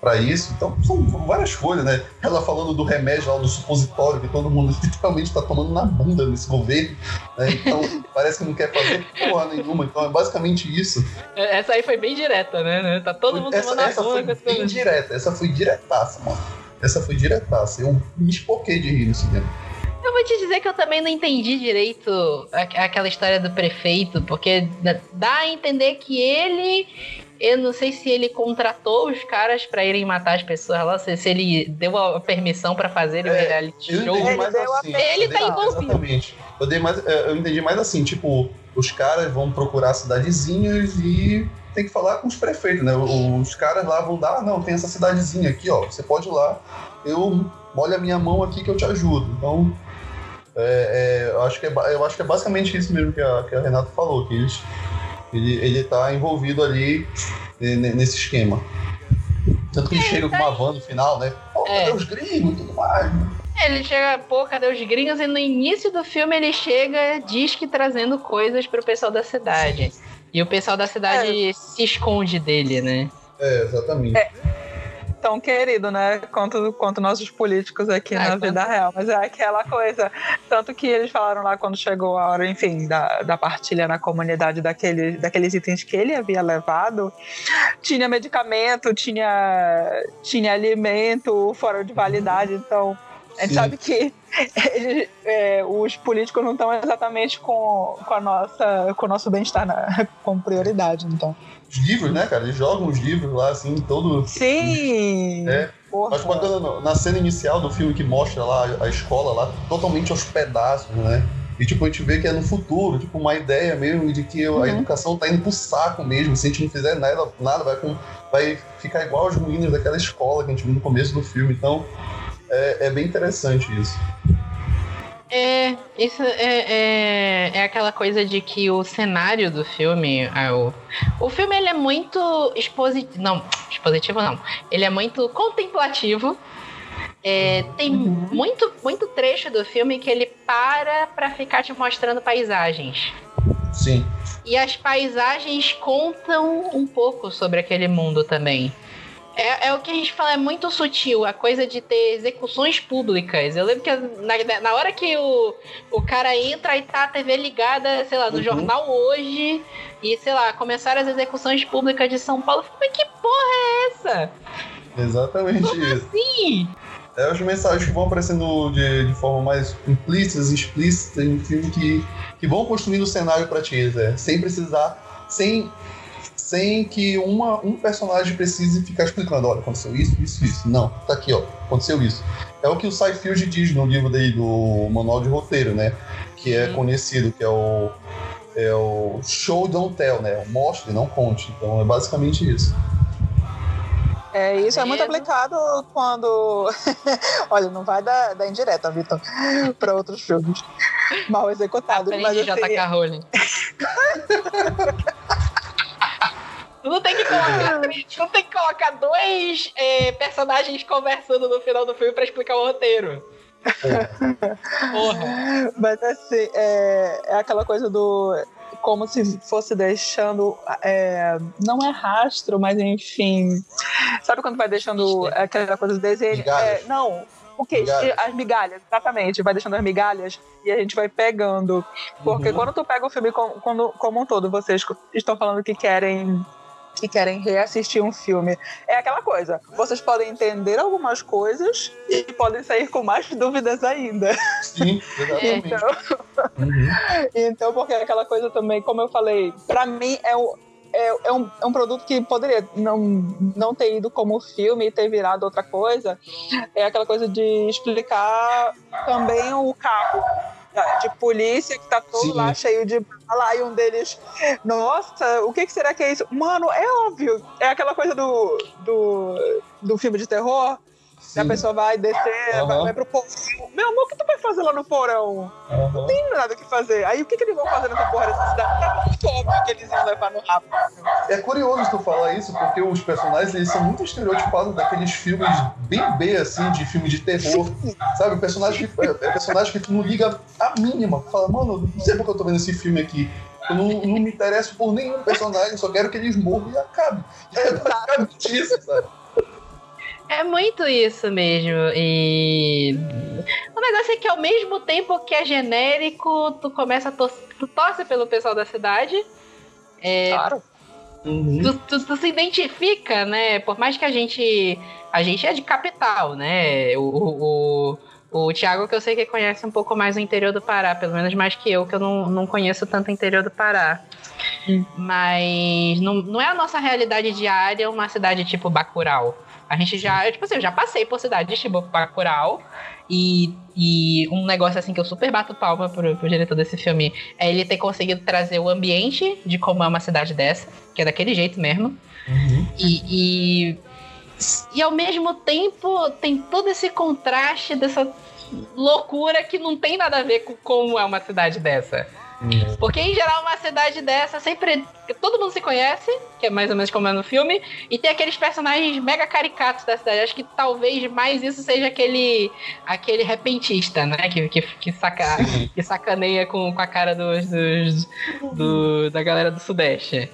para isso. Então, são várias coisas, né? Ela falando do remédio lá, do supositório, que todo mundo literalmente está tomando na bunda nesse governo. né? Então, parece que não quer fazer porra nenhuma. Então, é basicamente isso. Essa aí foi bem direta, né? Tá todo mundo essa tomando essa bunda foi com esse bem direta. Essa foi diretaça, mano. Essa foi diretaça. Eu me espoquei de rir no cinema. Eu vou te dizer que eu também não entendi direito aquela história do prefeito, porque dá- a entender que ele. Eu não sei se ele contratou os caras pra irem matar as pessoas lá, se, se ele deu a permissão pra fazer o É, reality Eu show. entendi Ele assim. Ele tá envolvido. Exatamente. Eu, dei mais, é, eu entendi mais assim, tipo, os caras vão procurar cidadezinhas e tem que falar com os prefeitos, né? Os caras lá vão dar, ah, não, tem essa cidadezinha aqui, ó. Você pode ir lá, eu molho a minha mão aqui que eu te ajudo. Então, é, é, eu, acho que é, eu acho que é basicamente isso mesmo que a, que a Renata falou, que eles, ele, ele tá envolvido ali né, nesse esquema. Tanto que ele chega com uma van no final, né? Pô, É. cadê os gringos e tudo mais, né? Ele chega, pô, cadê os gringos? E no início do filme ele chega, diz que trazendo coisas pro pessoal da cidade. E o pessoal da cidade se esconde dele, né? É, exatamente. tão querido, né? Quanto, quanto nossos políticos aqui Ah, na quanto- vida real. Mas é aquela coisa. Tanto que eles falaram lá quando chegou a hora, enfim, da, da partilha na comunidade daquele, daqueles itens que ele havia levado. Tinha medicamento, tinha, tinha alimento fora de validade. Então, a gente Sim. sabe que eles, é, os políticos não estão exatamente com, com, a nossa, com o nosso bem-estar na- como prioridade. Então. Os livros, né, cara? Eles jogam os livros lá, assim, todo. Sim! É. Porra. Acho bacana na cena inicial do filme que mostra lá a escola lá, totalmente aos pedaços, né? E tipo, a gente vê que é no futuro, tipo, uma ideia mesmo de que a Uhum. educação tá indo pro saco mesmo. Se a gente não fizer nada, nada vai, com- vai ficar igual aos ruínas daquela escola que a gente viu no começo do filme. Então, é, é bem interessante isso. É, isso é, é, é aquela coisa de que o cenário do filme. é, o, o filme ele é muito expositivo. Não, expositivo não. Ele é muito contemplativo. É, tem muito, muito trecho do filme que ele para pra ficar te mostrando paisagens. Sim. E as paisagens contam um pouco sobre aquele mundo também. É, é o que a gente fala, é muito sutil, a coisa de ter execuções públicas. Eu lembro que na, na hora que o, o cara entra e tá a TV ligada, sei lá, no Uhum. jornal hoje, e sei lá, começaram as execuções públicas de São Paulo, mas que porra é essa? Exatamente isso. Sim! É as mensagens que vão aparecendo de, de forma mais implícitas e explícita em filme que, que vão construindo o cenário pra ti, Zé. Sem precisar, sem, sem que uma, um personagem precise ficar explicando, olha, aconteceu isso, isso, isso. Não, tá aqui, ó, aconteceu isso. É o que o Seinfeld diz no livro dele, do Manual de Roteiro, né? Que é Sim. conhecido, que é o, é o show don't tell, né? O mostre, não conte. Então é basicamente isso. É, isso é muito aplicado quando. Olha, não vai dar, dar indireta, Vitor, para outros filmes mal executados. Mas Aprende assim, JK Rowling. Tu não tem que colocar, tu não tem que colocar dois é, personagens conversando no final do filme pra explicar o roteiro. Porra. Mas assim, é, é aquela coisa do. Como se fosse deixando. é, não é rastro, mas enfim. Sabe quando vai deixando aquela coisa do desenho? É, não. O quê? Migalhas. As migalhas, exatamente. Vai deixando as migalhas e a gente vai pegando. Porque Uhum. quando tu pega o filme como um todo, vocês estão falando que querem que querem reassistir um filme. É aquela coisa. Vocês podem entender algumas coisas e podem sair com mais dúvidas ainda. Sim, exatamente. Então, Uhum. então, porque é aquela coisa também, como eu falei, pra mim é, o, é, é um, é um produto que poderia não, não ter ido como filme e ter virado outra coisa. É aquela coisa de explicar também o carro de polícia que tá todo Sim. lá cheio de bala e um deles, nossa, o que, que será que é isso? Mano, é óbvio, é aquela coisa do, do, do filme de terror. Que A Sim. pessoa vai descer, vai, Aham. vai pro porão. Meu amor, o que tu vai fazer lá no porão? Aham. tem nada o que fazer. Aí o que, que eles vão fazer nessa porra dessa cidade? Tá muito óbvio que eles iam levar no rabo. É curioso tu falar isso, porque os personagens eles são muito estereotipados daqueles filmes bem B, assim, de filme de terror. Sabe? O personagem que, é, é personagem que tu não liga a mínima. Fala, mano, não sei porque eu tô vendo esse filme aqui. Eu não, não me interesso por nenhum personagem, só quero que eles morram e acabe. É basicamente isso, sabe? É muito isso mesmo. E o negócio é que ao mesmo tempo que é genérico, tu começa a tor tu torce pelo pessoal da cidade. É, Claro. tu, tu- tu se identifica, né? Por mais que a gente. A gente é de capital, né? O, o, o, o Thiago, que eu sei que conhece um pouco mais o interior do Pará, pelo menos mais que eu, que eu não, não conheço tanto o interior do Pará. Hum. Mas não, não é a nossa realidade diária uma cidade tipo Bacurau. A gente já, eu, tipo assim, eu já passei por cidades tipo Bacurau. E, e um negócio assim que eu super bato palma pro, pro diretor desse filme é ele ter conseguido trazer o ambiente de como é uma cidade dessa, que é daquele jeito mesmo. E, e, e ao mesmo tempo tem todo esse contraste dessa loucura que não tem nada a ver com como é uma cidade dessa. Porque em geral uma cidade dessa sempre todo mundo se conhece, que é mais ou menos como é no filme, e tem aqueles personagens mega caricatos da cidade. Acho que talvez mais isso seja aquele aquele repentista, né, que que, que, saca, que sacaneia com, com a cara dos, dos- do- da galera do sudeste.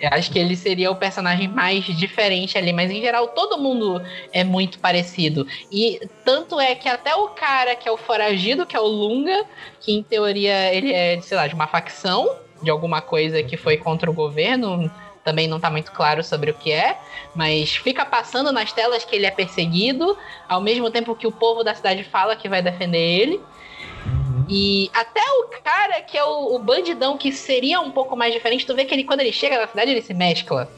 Eu acho que ele seria o personagem mais diferente ali, mas em geral todo mundo é muito parecido. E tanto é que até o cara que é o foragido, que é o Lunga, que em teoria ele é, sei lá, de uma facção, de alguma coisa que foi contra o governo, também não tá muito claro sobre o que é, mas fica passando nas telas que ele é perseguido, ao mesmo tempo que o povo da cidade fala que vai defender ele. E até o cara que é o, o bandidão, que seria um pouco mais diferente, tu vê que ele, quando ele chega na cidade, ele se mescla.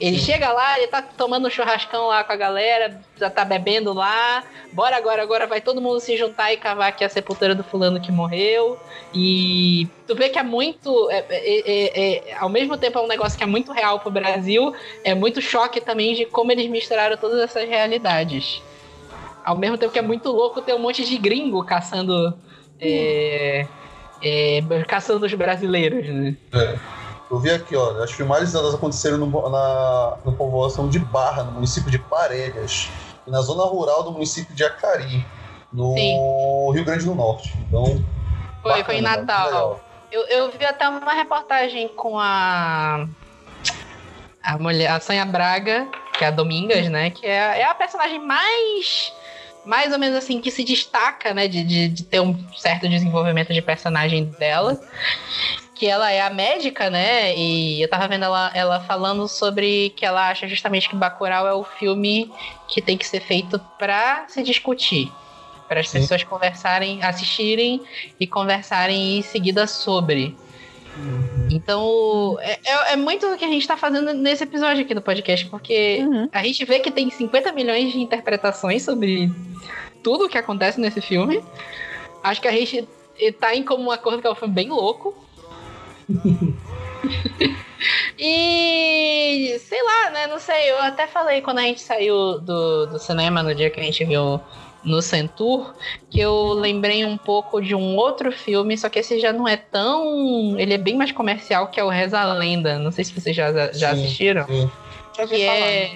Ele chega lá, ele tá tomando um churrascão lá com a galera, já tá bebendo lá. Bora agora, agora vai todo mundo se juntar e cavar aqui a sepultura do fulano que morreu. E tu vê que é muito. é- é- é- é- ao mesmo tempo é um negócio que é muito real pro Brasil, é muito choque também de como eles misturaram todas essas realidades. Ao mesmo tempo que é muito louco ter um monte de gringo caçando é, é, caçando os brasileiros, né? É. Eu vi aqui, ó, as filmagens elas aconteceram no, na, no povoação de Barra, no município de Parelhas, e na zona rural do município de Acari, no Sim. Rio Grande do Norte. Então, Foi, bacana, foi em muito Natal. Eu, eu vi até uma reportagem com a. A mulher, a Sonha Braga, que é a Domingas, né? Que é, é a personagem mais. Mais ou menos assim, que se destaca, né? De, de, de ter um certo desenvolvimento de personagem dela. Que ela é a médica, né? E eu tava vendo ela, ela falando sobre que ela acha justamente que Bacurau é o filme que tem que ser feito pra se discutir. Para as pessoas conversarem, assistirem e conversarem em seguida sobre. Então, é, é- é muito o que a gente tá fazendo nesse episódio aqui do podcast, porque Uhum. a gente vê que tem 50 milhões de interpretações sobre tudo o que acontece nesse filme. Acho que a gente tá em comum acordo que é um filme bem louco. e sei lá, né? Não sei, eu até falei quando a gente saiu do, do cinema no dia que a gente viu no Centur, que eu lembrei um pouco de um outro filme, só que esse já não é tão. Ele é bem mais comercial, que é o Reza a Lenda. Não sei se vocês já, já Sim. assistiram. Sim. Que falar. é.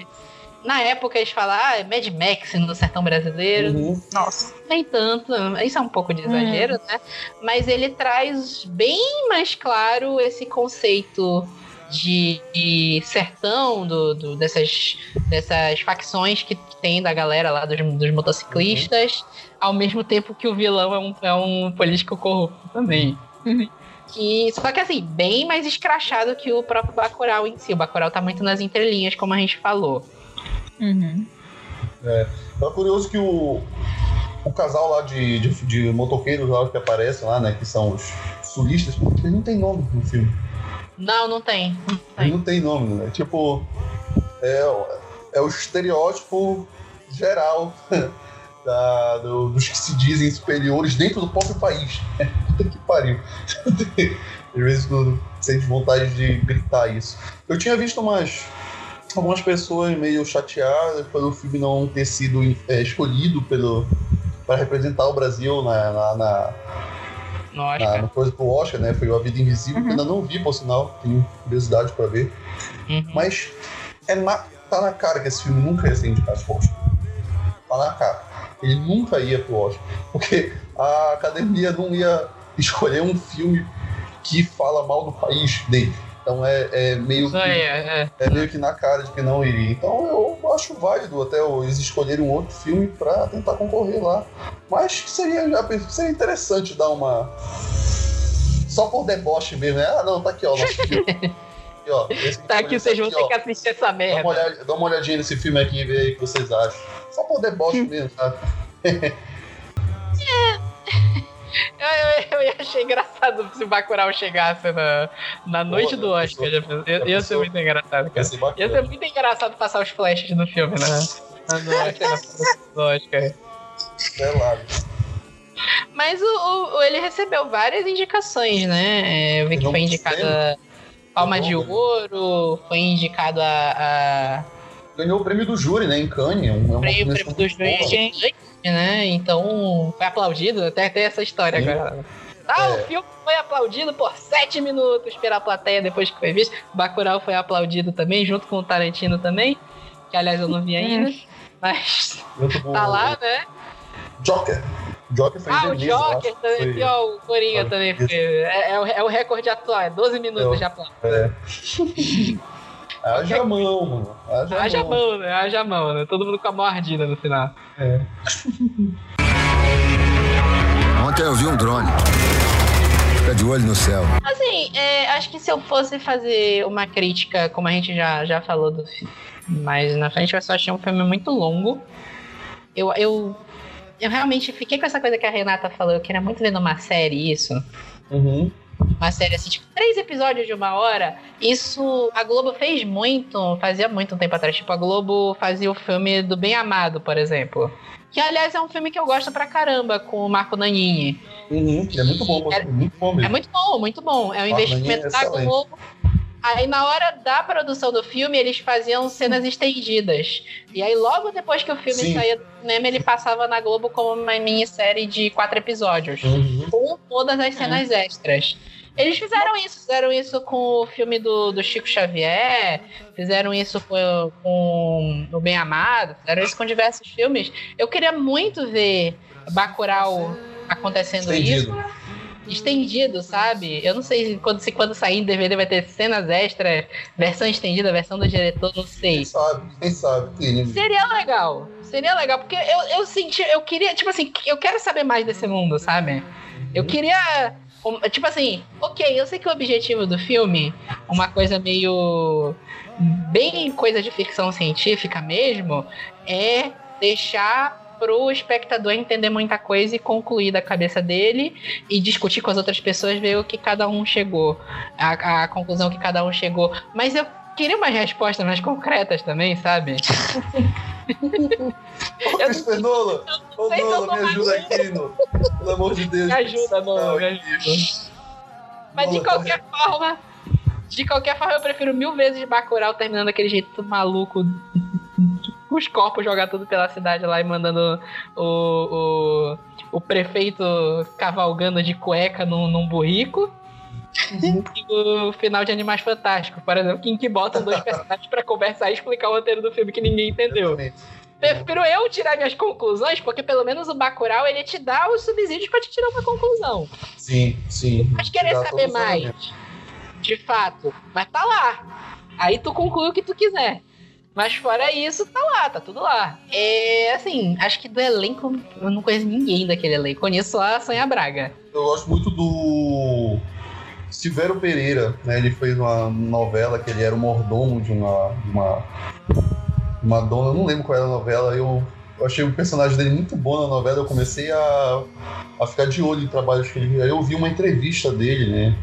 Na época eles falam, ah, é Mad Max no sertão brasileiro. Uhum. Nossa. Nem tanto, isso é um pouco de exagero, né? Mas ele traz bem mais claro esse conceito de, de sertão, do, do- dessas, dessas facções que tem da galera lá dos, dos motociclistas, ao mesmo tempo que o vilão é um, é um político corrupto também. Que, só que assim, bem mais escrachado que o próprio Bacurau em si. O Bacurau tá muito nas entrelinhas, como a gente falou. Uhum. É curioso que o, o casal lá de, de, de motoqueiros lá que aparecem lá, né? Que são os sulistas, eles não tem nome no filme. Não, não tem. Não tem. não tem nome, né? Tipo, é, é o estereótipo geral da- do- dos que se dizem superiores dentro do próprio país. Puta que pariu. Às vezes tu sente vontade de gritar isso. Eu tinha visto umas algumas pessoas meio chateadas pelo filme não ter sido é, escolhido pelo para representar o Brasil na, na, na, No Oscar. na coisa pro Oscar, né? Foi o A Vida Invisível, que Uhum. ainda não vi, por sinal, tenho curiosidade para ver. Uhum. Mas é na- tá na cara que esse filme nunca ia ser indicado pro Oscar. Tá na cara. Ele nunca ia pro Oscar. Porque a academia não ia escolher um filme que fala mal do país dele. Então é, é meio que aí, é, é. é meio que na cara de que não iria. Então eu acho válido até eles escolherem um outro filme pra tentar concorrer lá. Mas seria, seria interessante dar uma. Só por deboche mesmo, né? Ah, não, tá aqui, ó, nosso filme. Aqui, ó, esse Tá aqui, vocês vão aqui, ter ó. que assistir essa Dá uma, merda. olhada, dá uma olhadinha nesse filme aqui e vê aí o que vocês acham. Só por deboche mesmo, sabe? Eu, eu, eu ia achar engraçado se o Bacurau chegasse na, na noite Pô, do Oscar. Ia, ia ser muito engraçado, cara. ser Ia ser muito engraçado passar os flashes no filme, né? Na- No Oscar, na produção do Oscar. Pelado. Mas o, o- ele recebeu várias indicações, né? É, Eu vi que Não foi indicado a Palma de né? Ouro, foi indicado a, a Ganhou o prêmio do júri, né? Em Cannes. É um- é prêmio, prêmio dos muito boa. Né? Então foi aplaudido, até tem essa história Sim. agora. Ah, o É. filme foi aplaudido por sete minutos pela plateia depois que foi visto. Bacurau foi aplaudido também, junto com o Tarantino também. Que aliás eu não vi ainda. Mas Junto com tá o lá, né? Joker. Joker foi Ah, o acho Joker que também, foi. aqui, ó, o Coringa Foi. também foi. É, é o, é o recorde atual, é 12 minutos É. de aplauso. É. Haja mão, mano. Haja, Haja mão. mão, né? Haja mão, né? Todo mundo com a mão ardida no final. É. Ontem eu vi um drone. Fica de olho no céu. Assim, é, acho que se eu fosse fazer uma crítica, como a gente já, já falou do filme, mas na frente eu só achei um filme muito longo. Eu, eu, eu realmente fiquei com essa coisa que a Renata falou, eu queria muito ver numa série isso. Uhum. Uma série assim, tipo, três episódios de uma hora. Isso a Globo fez muito, fazia muito um tempo atrás. Tipo, a Globo fazia o filme do Bem Amado, por exemplo. Que, aliás, é um filme que eu gosto pra caramba, com o Marco Nanini. Uhum. É muito bom, Era- muito bom É mesmo. muito bom, muito bom. É um investimento é da. Globo. Aí na hora da produção do filme, eles faziam cenas estendidas. E aí logo depois que o filme Sim. saía do cinema, ele passava na Globo como uma minissérie de quatro episódios. Uhum. Com todas as cenas extras. Eles fizeram isso, fizeram isso com o filme do, do Chico Xavier, fizeram isso com, com o Bem Amado, fizeram isso com diversos filmes. Eu queria muito ver Bacurau acontecendo isso Estendido. sabe? Eu não sei se quando, se quando sair em DVD vai ter cenas extras, versão estendida, versão do diretor, não sei. Quem sabe, quem sabe. Né? Seria legal. Seria legal, porque eu, eu senti, eu queria, tipo assim, eu quero saber mais desse mundo, sabe? Eu queria. um, Tipo assim, ok, eu sei que o objetivo do filme, uma coisa meio. bem coisa de ficção científica mesmo, é deixar pro espectador entender muita coisa e concluir da cabeça dele e discutir com as outras pessoas, ver o que cada um chegou, a, a conclusão que cada um chegou. Mas eu queria umas respostas mais concretas também, sabe? Ô, eu Nolan, tô me ajuda aqui, Nolan. Pelo amor de Deus. Me ajuda, Nolan, me Não, ajuda. Mas de Nolan, qualquer forma, de qualquer forma, eu prefiro mil vezes Bacurau terminando daquele jeito maluco, os corpos jogar tudo pela cidade lá e mandando o, o, o prefeito cavalgando de cueca num, num burrico. E o final de Animais Fantásticos, por exemplo, em que botam dois personagens pra conversar e explicar o roteiro do filme que ninguém entendeu. Exatamente. Prefiro eu tirar minhas conclusões, porque pelo menos o Bacurau ele te dá os subsídios pra te tirar uma conclusão. Sim, sim. Mas querer saber mais, de fato, mas tá lá. Aí tu conclui o que tu quiser. Mas fora isso, tá lá, tá tudo lá. É assim, acho que do elenco, eu não conheço ninguém daquele elenco. Conheço só a Sonha Braga. Eu gosto muito do Silvério Pereira, né? Ele fez uma novela que ele era o mordomo de uma, uma, uma dona, eu não lembro qual era a novela. Eu, eu achei o personagem dele muito bom na novela. Eu comecei a, a ficar de olho em trabalhos que ele. Aí eu vi uma entrevista dele, né?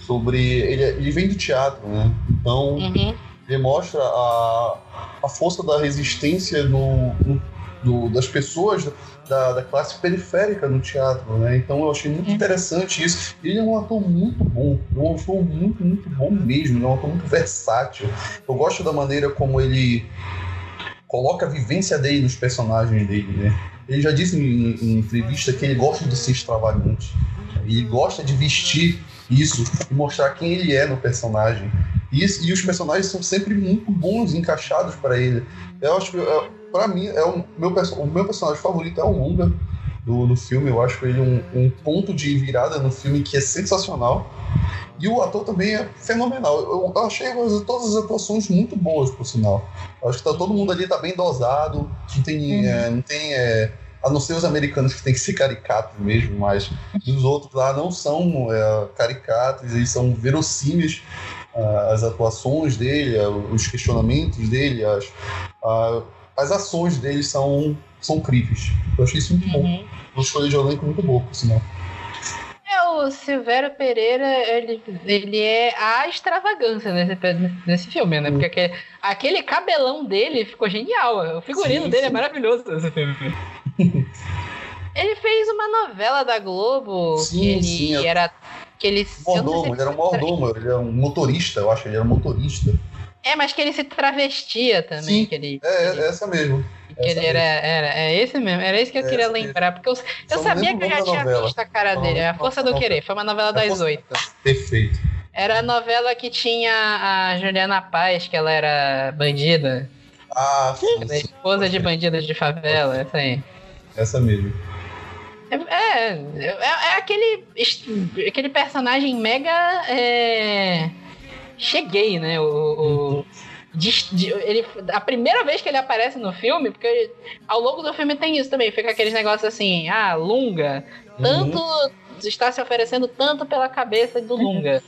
Sobre. Ele, ele vem do teatro, né? Então Uhum. Ele mostra a, a força da resistência no- do- das pessoas da, da classe periférica no teatro, né? Então eu achei muito Uhum. interessante isso. Ele é um ator muito bom, um ator muito, muito bom mesmo, ele é um ator muito versátil. Eu gosto da maneira como ele coloca a vivência dele nos personagens dele, né? Ele já disse em, em entrevista que ele gosta de ser extravagante. Ele gosta de vestir isso e mostrar quem ele é no personagem. E, e os personagens são sempre muito bons, encaixados para ele. Eu acho que, é, para mim, é o meu, o meu personagem favorito é o Lunga do, do filme. Eu acho ele um, um ponto de virada no filme que é sensacional. E o ator também é fenomenal. Eu, eu achei as- todas as atuações muito boas, por sinal. Eu acho que tá, todo mundo ali tá bem dosado. Não tem. é, não tem é, a não ser os americanos que tem que ser caricatos mesmo, mas os outros lá não são é, caricatos, eles são verossímeis as atuações dele, ah, os questionamentos dele, as, ah, as ações dele são, são críveis. Eu achei isso muito bom. Uhum. Uma escolha de elenco muito boa, por sinal. É, o Silvério Pereira, ele, ele é a extravagância nesse, nesse filme, né? Porque aquele, aquele cabelão dele ficou genial. O figurino Sim, dele é sim. maravilhoso nesse filme. ele fez uma novela da Globo Sim, que ele sim, eu- era. Que ele, Mordomo, ele era um mordomo, ele era um motorista, eu acho que ele era um motorista. É, mas que ele se travestia também. Sim. Que ele, É, ele, é essa mesmo. que ele essa era, era. É esse mesmo. Era esse que eu É queria essa mesmo. lembrar. Porque eu, eu sabia que eu já tinha novela. visto a cara dele. não A Força do. Querer. Foi uma novela É das oito. Perfeito. Era a novela que tinha a Juliana Paz, que ela era bandida. Ah, sim, é sim, esposa de bandida de favela, essa aí. essa mesmo. É, é, é- aquele, aquele personagem mega. É, cheguei, né? O, o- de- de- ele, a primeira vez que ele aparece no filme, porque ao longo do filme tem isso também, fica aqueles negócios assim, ah, Lunga, tanto está se oferecendo tanto pela cabeça do Lunga.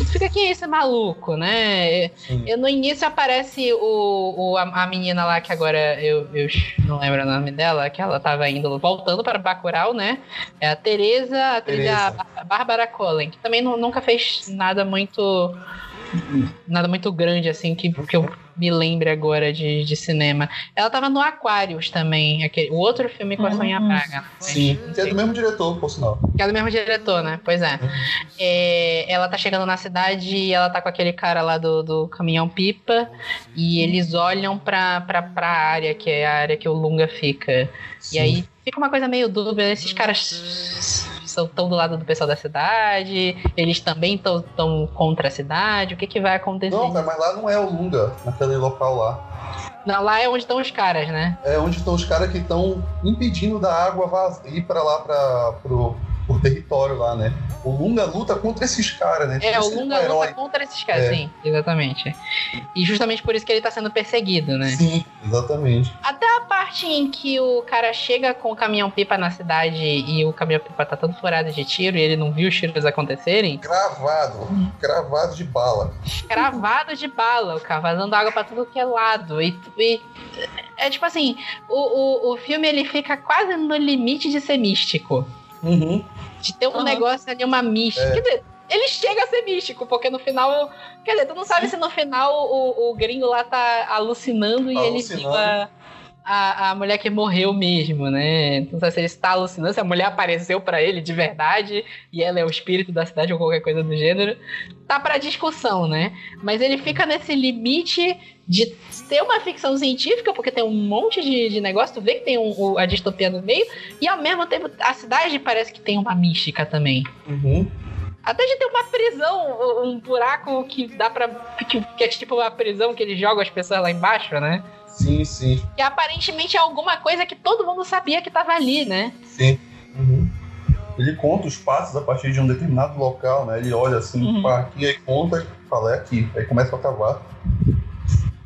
E tu fica, quem é esse maluco, né? Sim. E no início aparece o, o- a, a menina lá, que agora eu, eu não lembro o nome dela, que ela tava indo, voltando para Bacurau, né? É a Teresa, a atriz é a Teresa. Bá- Bárbara Collen, que também nu- nunca fez nada muito nada muito grande assim que, que eu me lembre agora de, de cinema. Ela tava no Aquarius também, aquele, o outro filme com a Sonha Hum, Braga. Sim, não que é do mesmo diretor, por sinal. Que é do mesmo diretor, né? Pois é. É, ela tá chegando na cidade e ela tá com aquele cara lá do, do caminhão-pipa e eles olham pra, pra, pra área, que é a área que o Lunga fica. E aí fica uma coisa meio dúbia, esses caras são tão do lado do pessoal da cidade, eles também estão tão contra a cidade, o que que vai acontecer? Não, mas lá não é o Lunga, naquele local lá. Não, lá é onde estão os caras, né? É onde estão os caras que estão impedindo da água vaz- ir pra lá, pra, pro, pro território lá, né? O Lunga luta contra esses caras, né? É, Por o ele Lunga um luta contra esses caras, É. sim, exatamente. E justamente por isso que ele tá sendo perseguido, né? Sim, exatamente. Até a parte em que o cara chega com o caminhão-pipa na cidade e o caminhão-pipa tá todo furado de tiro e ele não viu os tiros acontecerem, Cravado, cravado de bala. cravado de bala, o cara vazando água pra tudo que é lado. E, e- é tipo assim, o, o, o filme ele fica quase no limite de ser místico. Uhum. De ter um Aham. negócio ali, uma mística. É. Quer dizer, ele chega a ser místico, porque no final. Quer dizer, tu não sabe se no final o, o gringo lá tá alucinando e ele Alucinando. viu a, a, a mulher que morreu mesmo, né? Tu não sabe se ele está alucinando, se a mulher apareceu pra ele de verdade e ela é o espírito da cidade ou qualquer coisa do gênero. Tá pra discussão, né? Mas ele fica nesse limite de ser uma ficção científica, porque tem um monte de, de negócio, tu vê que tem um- a distopia no meio, e ao mesmo tempo a cidade parece que tem uma mística também. Uhum. Até de ter uma prisão, um buraco que dá pra. que, que é tipo uma prisão que eles jogam as pessoas lá embaixo, né? Sim, sim, Que aparentemente é alguma coisa que todo mundo sabia que tava ali, né? sim. Uhum. Ele conta os passos a partir de um determinado local, né? Ele olha assim, Uhum. aqui, aí conta e fala, é aqui. Aí começa a cavar.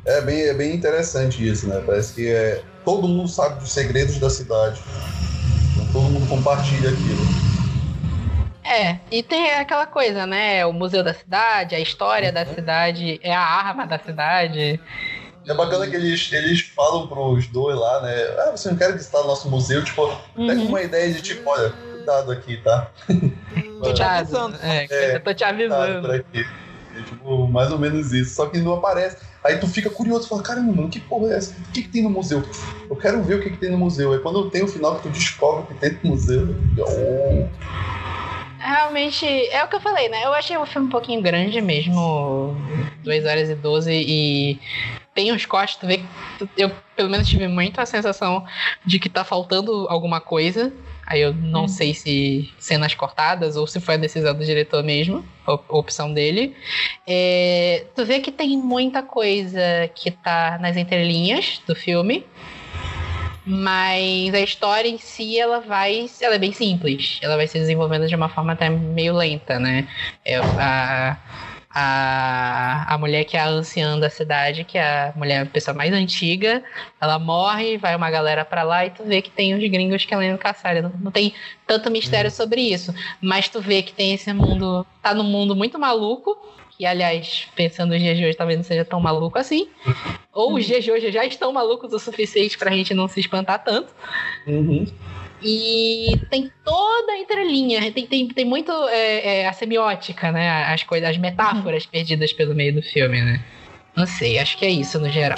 É bem, é bem interessante isso, né? Parece que é, todo mundo sabe dos segredos da cidade. Então, todo mundo compartilha aquilo. É, e tem aquela coisa, né? O museu da cidade, a história da cidade, é a arma da cidade. É bacana que eles, eles falam pros dois lá, né? Ah, você não quer visitar o nosso museu? Tipo, até com uma ideia de tipo, olha, cuidado aqui, tá? Tô te avisando. É, É, tô te avisando. É, tipo, mais ou menos isso. Só que não aparece. Aí tu fica curioso, fala, caramba, mano, que porra é essa? O que, que tem no museu? Eu quero ver o que, que tem no museu. Aí quando tem o final que tu descobre o que tem no museu, eu, Realmente, é o que eu falei, né? Eu achei o filme um pouquinho grande mesmo. 2 horas e 12 e tem uns cortes, tu vê eu pelo menos tive muito a sensação de que tá faltando alguma coisa. Aí eu não Hum. sei se cenas cortadas ou se foi a decisão do diretor mesmo, a op- opção dele. É, tu vê que tem muita coisa que tá nas entrelinhas do filme. Mas a história em si, ela vai. Ela é bem simples. Ela vai se desenvolvendo de uma forma até meio lenta, né? É, a, a, a mulher que é a anciã da cidade, que é a mulher, a pessoa mais antiga, ela morre, vai uma galera pra lá e tu vê que tem os gringos que indo caçar. Não, não tem tanto mistério sobre isso. Mas tu vê que tem esse mundo. Tá num mundo muito maluco. Que, aliás, pensando nos dias de hoje, talvez não seja tão maluco assim. Ou os dias de hoje já estão malucos o suficiente pra gente não se espantar tanto. uhum. E tem toda a entrelinha, tem, tem, tem muito é, é, a semiótica, né? As coisas, as metáforas perdidas pelo meio do filme, né? Não sei, acho que é isso no geral.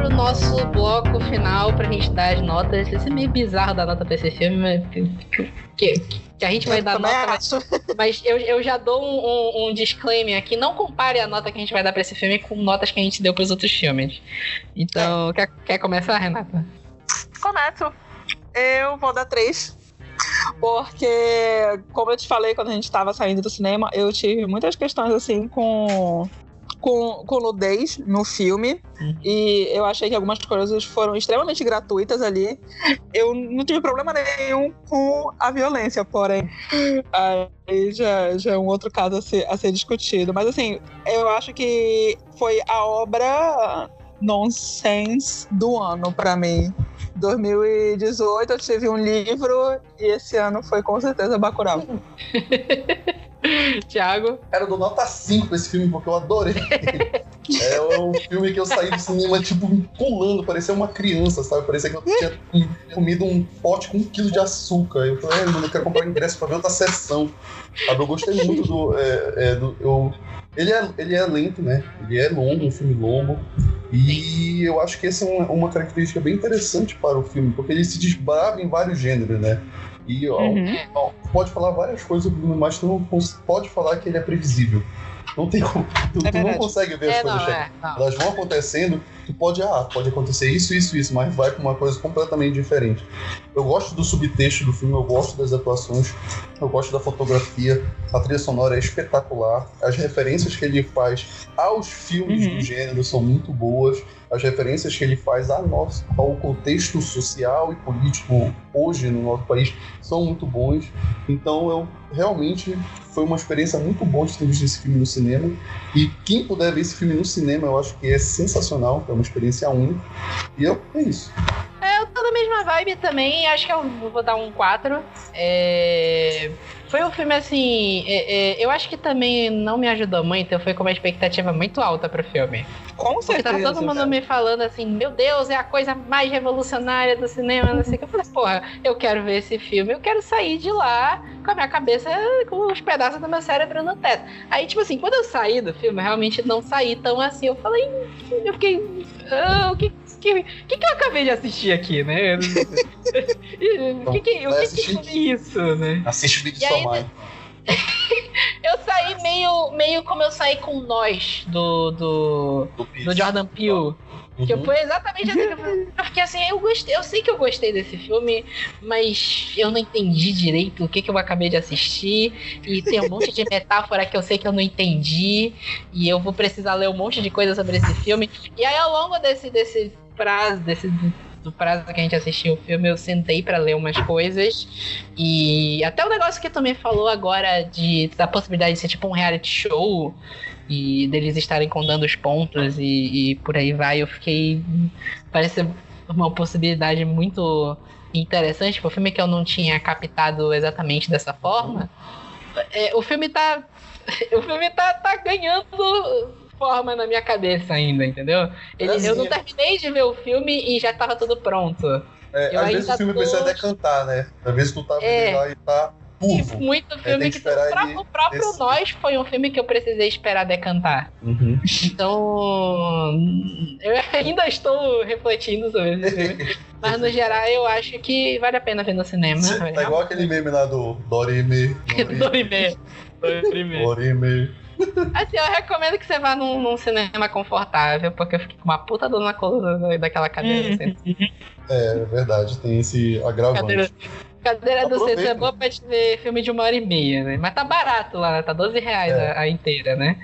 Bora pro nosso bloco final pra gente dar as notas. Isso é meio bizarro dar nota pra esse filme, mas que, que, a gente vai Eu dar nota, mas, mas eu, eu já dou um, um- um disclaimer aqui. Não compare a nota que a gente vai dar pra esse filme com notas que a gente deu pros outros filmes. Então, quer, quer começar, Renata? Começo. Eu vou dar três. Porque, como eu te falei quando a gente estava saindo do cinema, eu tive muitas questões assim com. Com, com nudez no filme. Uhum. E eu achei que algumas coisas foram extremamente gratuitas ali. Eu não tive problema nenhum com a violência, porém. Aí já, já é um outro caso a ser, a ser discutido. Mas assim, eu acho que foi a obra nonsense do ano pra mim. 2018 eu tive um livro e esse ano foi com certeza Bacurau. Tiago? Cara, eu dou nota 5 pra esse filme porque eu adorei. é um filme que eu saí do cinema, tipo, pulando, parecia uma criança, sabe? Parecia que eu tinha comido um pote com um quilo de açúcar. Eu falei, mano, eu quero comprar ingresso pra ver outra sessão. Sabe? Eu gostei muito do. É, é, do eu, ele, é, ele é lento, né? Ele é longo, um filme longo. E eu acho que essa é uma, uma característica bem interessante para o filme, porque ele se desbrava em vários gêneros, né? E ó, Uhum. ó, pode falar várias coisas, mas tu não pode falar que ele é previsível. Não tem como. Tu, tu não consegue ver as É, coisas não, chegar. é. Não. Elas vão acontecendo, tu pode, ah, pode acontecer isso, isso, isso, mas vai pra uma coisa completamente diferente. Eu gosto do subtexto do filme, eu gosto das atuações, eu gosto da fotografia, a trilha sonora é espetacular, as referências que ele faz aos filmes Uhum. do gênero são muito boas, as referências que ele faz a nosso, ao contexto social e político hoje no nosso país são muito bons. Então eu realmente foi uma experiência muito boa de ter visto esse filme no cinema. E quem puder ver esse filme no cinema, eu acho que é sensacional, é uma experiência única. E eu, é isso. Eu tô na mesma vibe também, acho que eu vou dar um 4. É, Foi um filme assim. é, é, eu acho que também não me ajudou muito, eu fui com uma expectativa muito alta pro filme. Com Porque certeza. tava todo mundo me falando assim, meu Deus, é a coisa mais revolucionária do cinema, não sei o que. Eu falei, porra, eu quero ver esse filme, eu quero sair de lá com a minha cabeça, com os pedaços do meu cérebro no teto. Aí, tipo assim, quando eu saí do filme, eu realmente não saí tão assim. Eu falei, eu fiquei. Ah, o que, que, que, que eu acabei de assistir aqui, né? o que, que, o que, que foi isso, né? Assiste o vídeo E sua aí, mãe. Eu saí meio, meio como eu saí com nós do, do, Do, do Jordan Peele. Que Uhum. foi exatamente assim que eu falei. Eu fiquei assim, eu gostei, eu sei que eu gostei desse filme, mas eu não entendi direito o que, que eu acabei de assistir. E tem um monte de metáfora que eu sei que eu não entendi. E eu vou precisar ler um monte de coisa sobre esse filme. E aí, ao longo desse, desse prazo, desse. Do prazo que a gente assistiu o filme, eu sentei pra ler umas coisas. E até o negócio que tu me falou agora de, da possibilidade de ser tipo um reality show e deles estarem contando os pontos e, e por aí vai, eu fiquei. Parece uma possibilidade muito interessante. Tipo, o filme que eu não tinha captado exatamente dessa forma. É, o filme tá. O filme tá, tá ganhando forma na minha cabeça ainda, entendeu? Ele- eu não Assim, terminei de ver o filme e já tava tudo pronto. É, às vezes o filme tô- precisa decantar, né? Às vezes tu tá É. lá e tá turvo. Muito tem filme que que. esperar o pró- ele o próprio descer. Nós foi um filme que eu precisei esperar decantar. Uhum. Então, eu ainda estou refletindo sobre esse filme. Mas no geral, eu acho que vale a pena ver no cinema. Cê- Vale Tá igual aquele meme lá do Dorime. Dorime. Dorime. Dorime. Assim, eu recomendo que você vá num, num cinema confortável, porque eu fiquei com uma puta dor na coluna da- daquela cadeira. assim. É verdade, tem esse agravante. Cadeira, cadeira do centro é boa pra te ver filme de uma hora e meia, né? Mas tá barato lá, né? Tá 12 reais É. a, a inteira, né?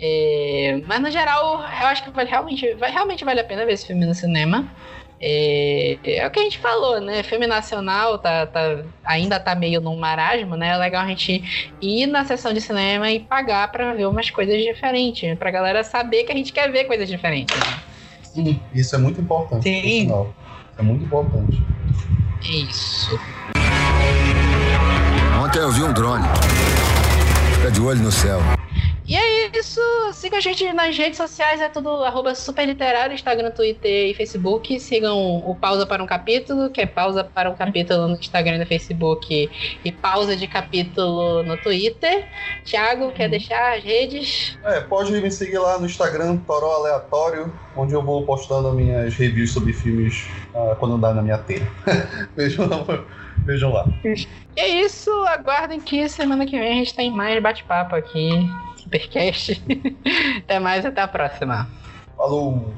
É, mas no geral, eu acho que vale, realmente, vai, realmente vale a pena ver esse filme no cinema. É, é o que a gente falou, né? Filme nacional tá, tá- ainda tá meio num marasmo, né? É legal a gente ir na sessão de cinema e pagar pra ver umas coisas diferentes, pra galera saber que a gente quer ver coisas diferentes. né? Sim, isso é muito importante. Sim. por sinal. É muito importante. É isso. Ontem eu vi um drone. Fica de olho no céu. E é isso. Siga a gente nas redes sociais, é tudo arroba superliterário, Instagram, Twitter e Facebook. Sigam o Pausa para um Capítulo, que é pausa para um capítulo no Instagram e no Facebook, e pausa de capítulo no Twitter. Thiago, quer deixar as redes? É, pode me seguir lá no Instagram, Toró Aleatório, onde eu vou postando minhas reviews sobre filmes ah, quando dá na minha telha. Vejam lá. Vejam lá. E é isso. Aguardem que semana que vem a gente tem mais bate-papo aqui. Supercast. até mais, até a próxima. Falou!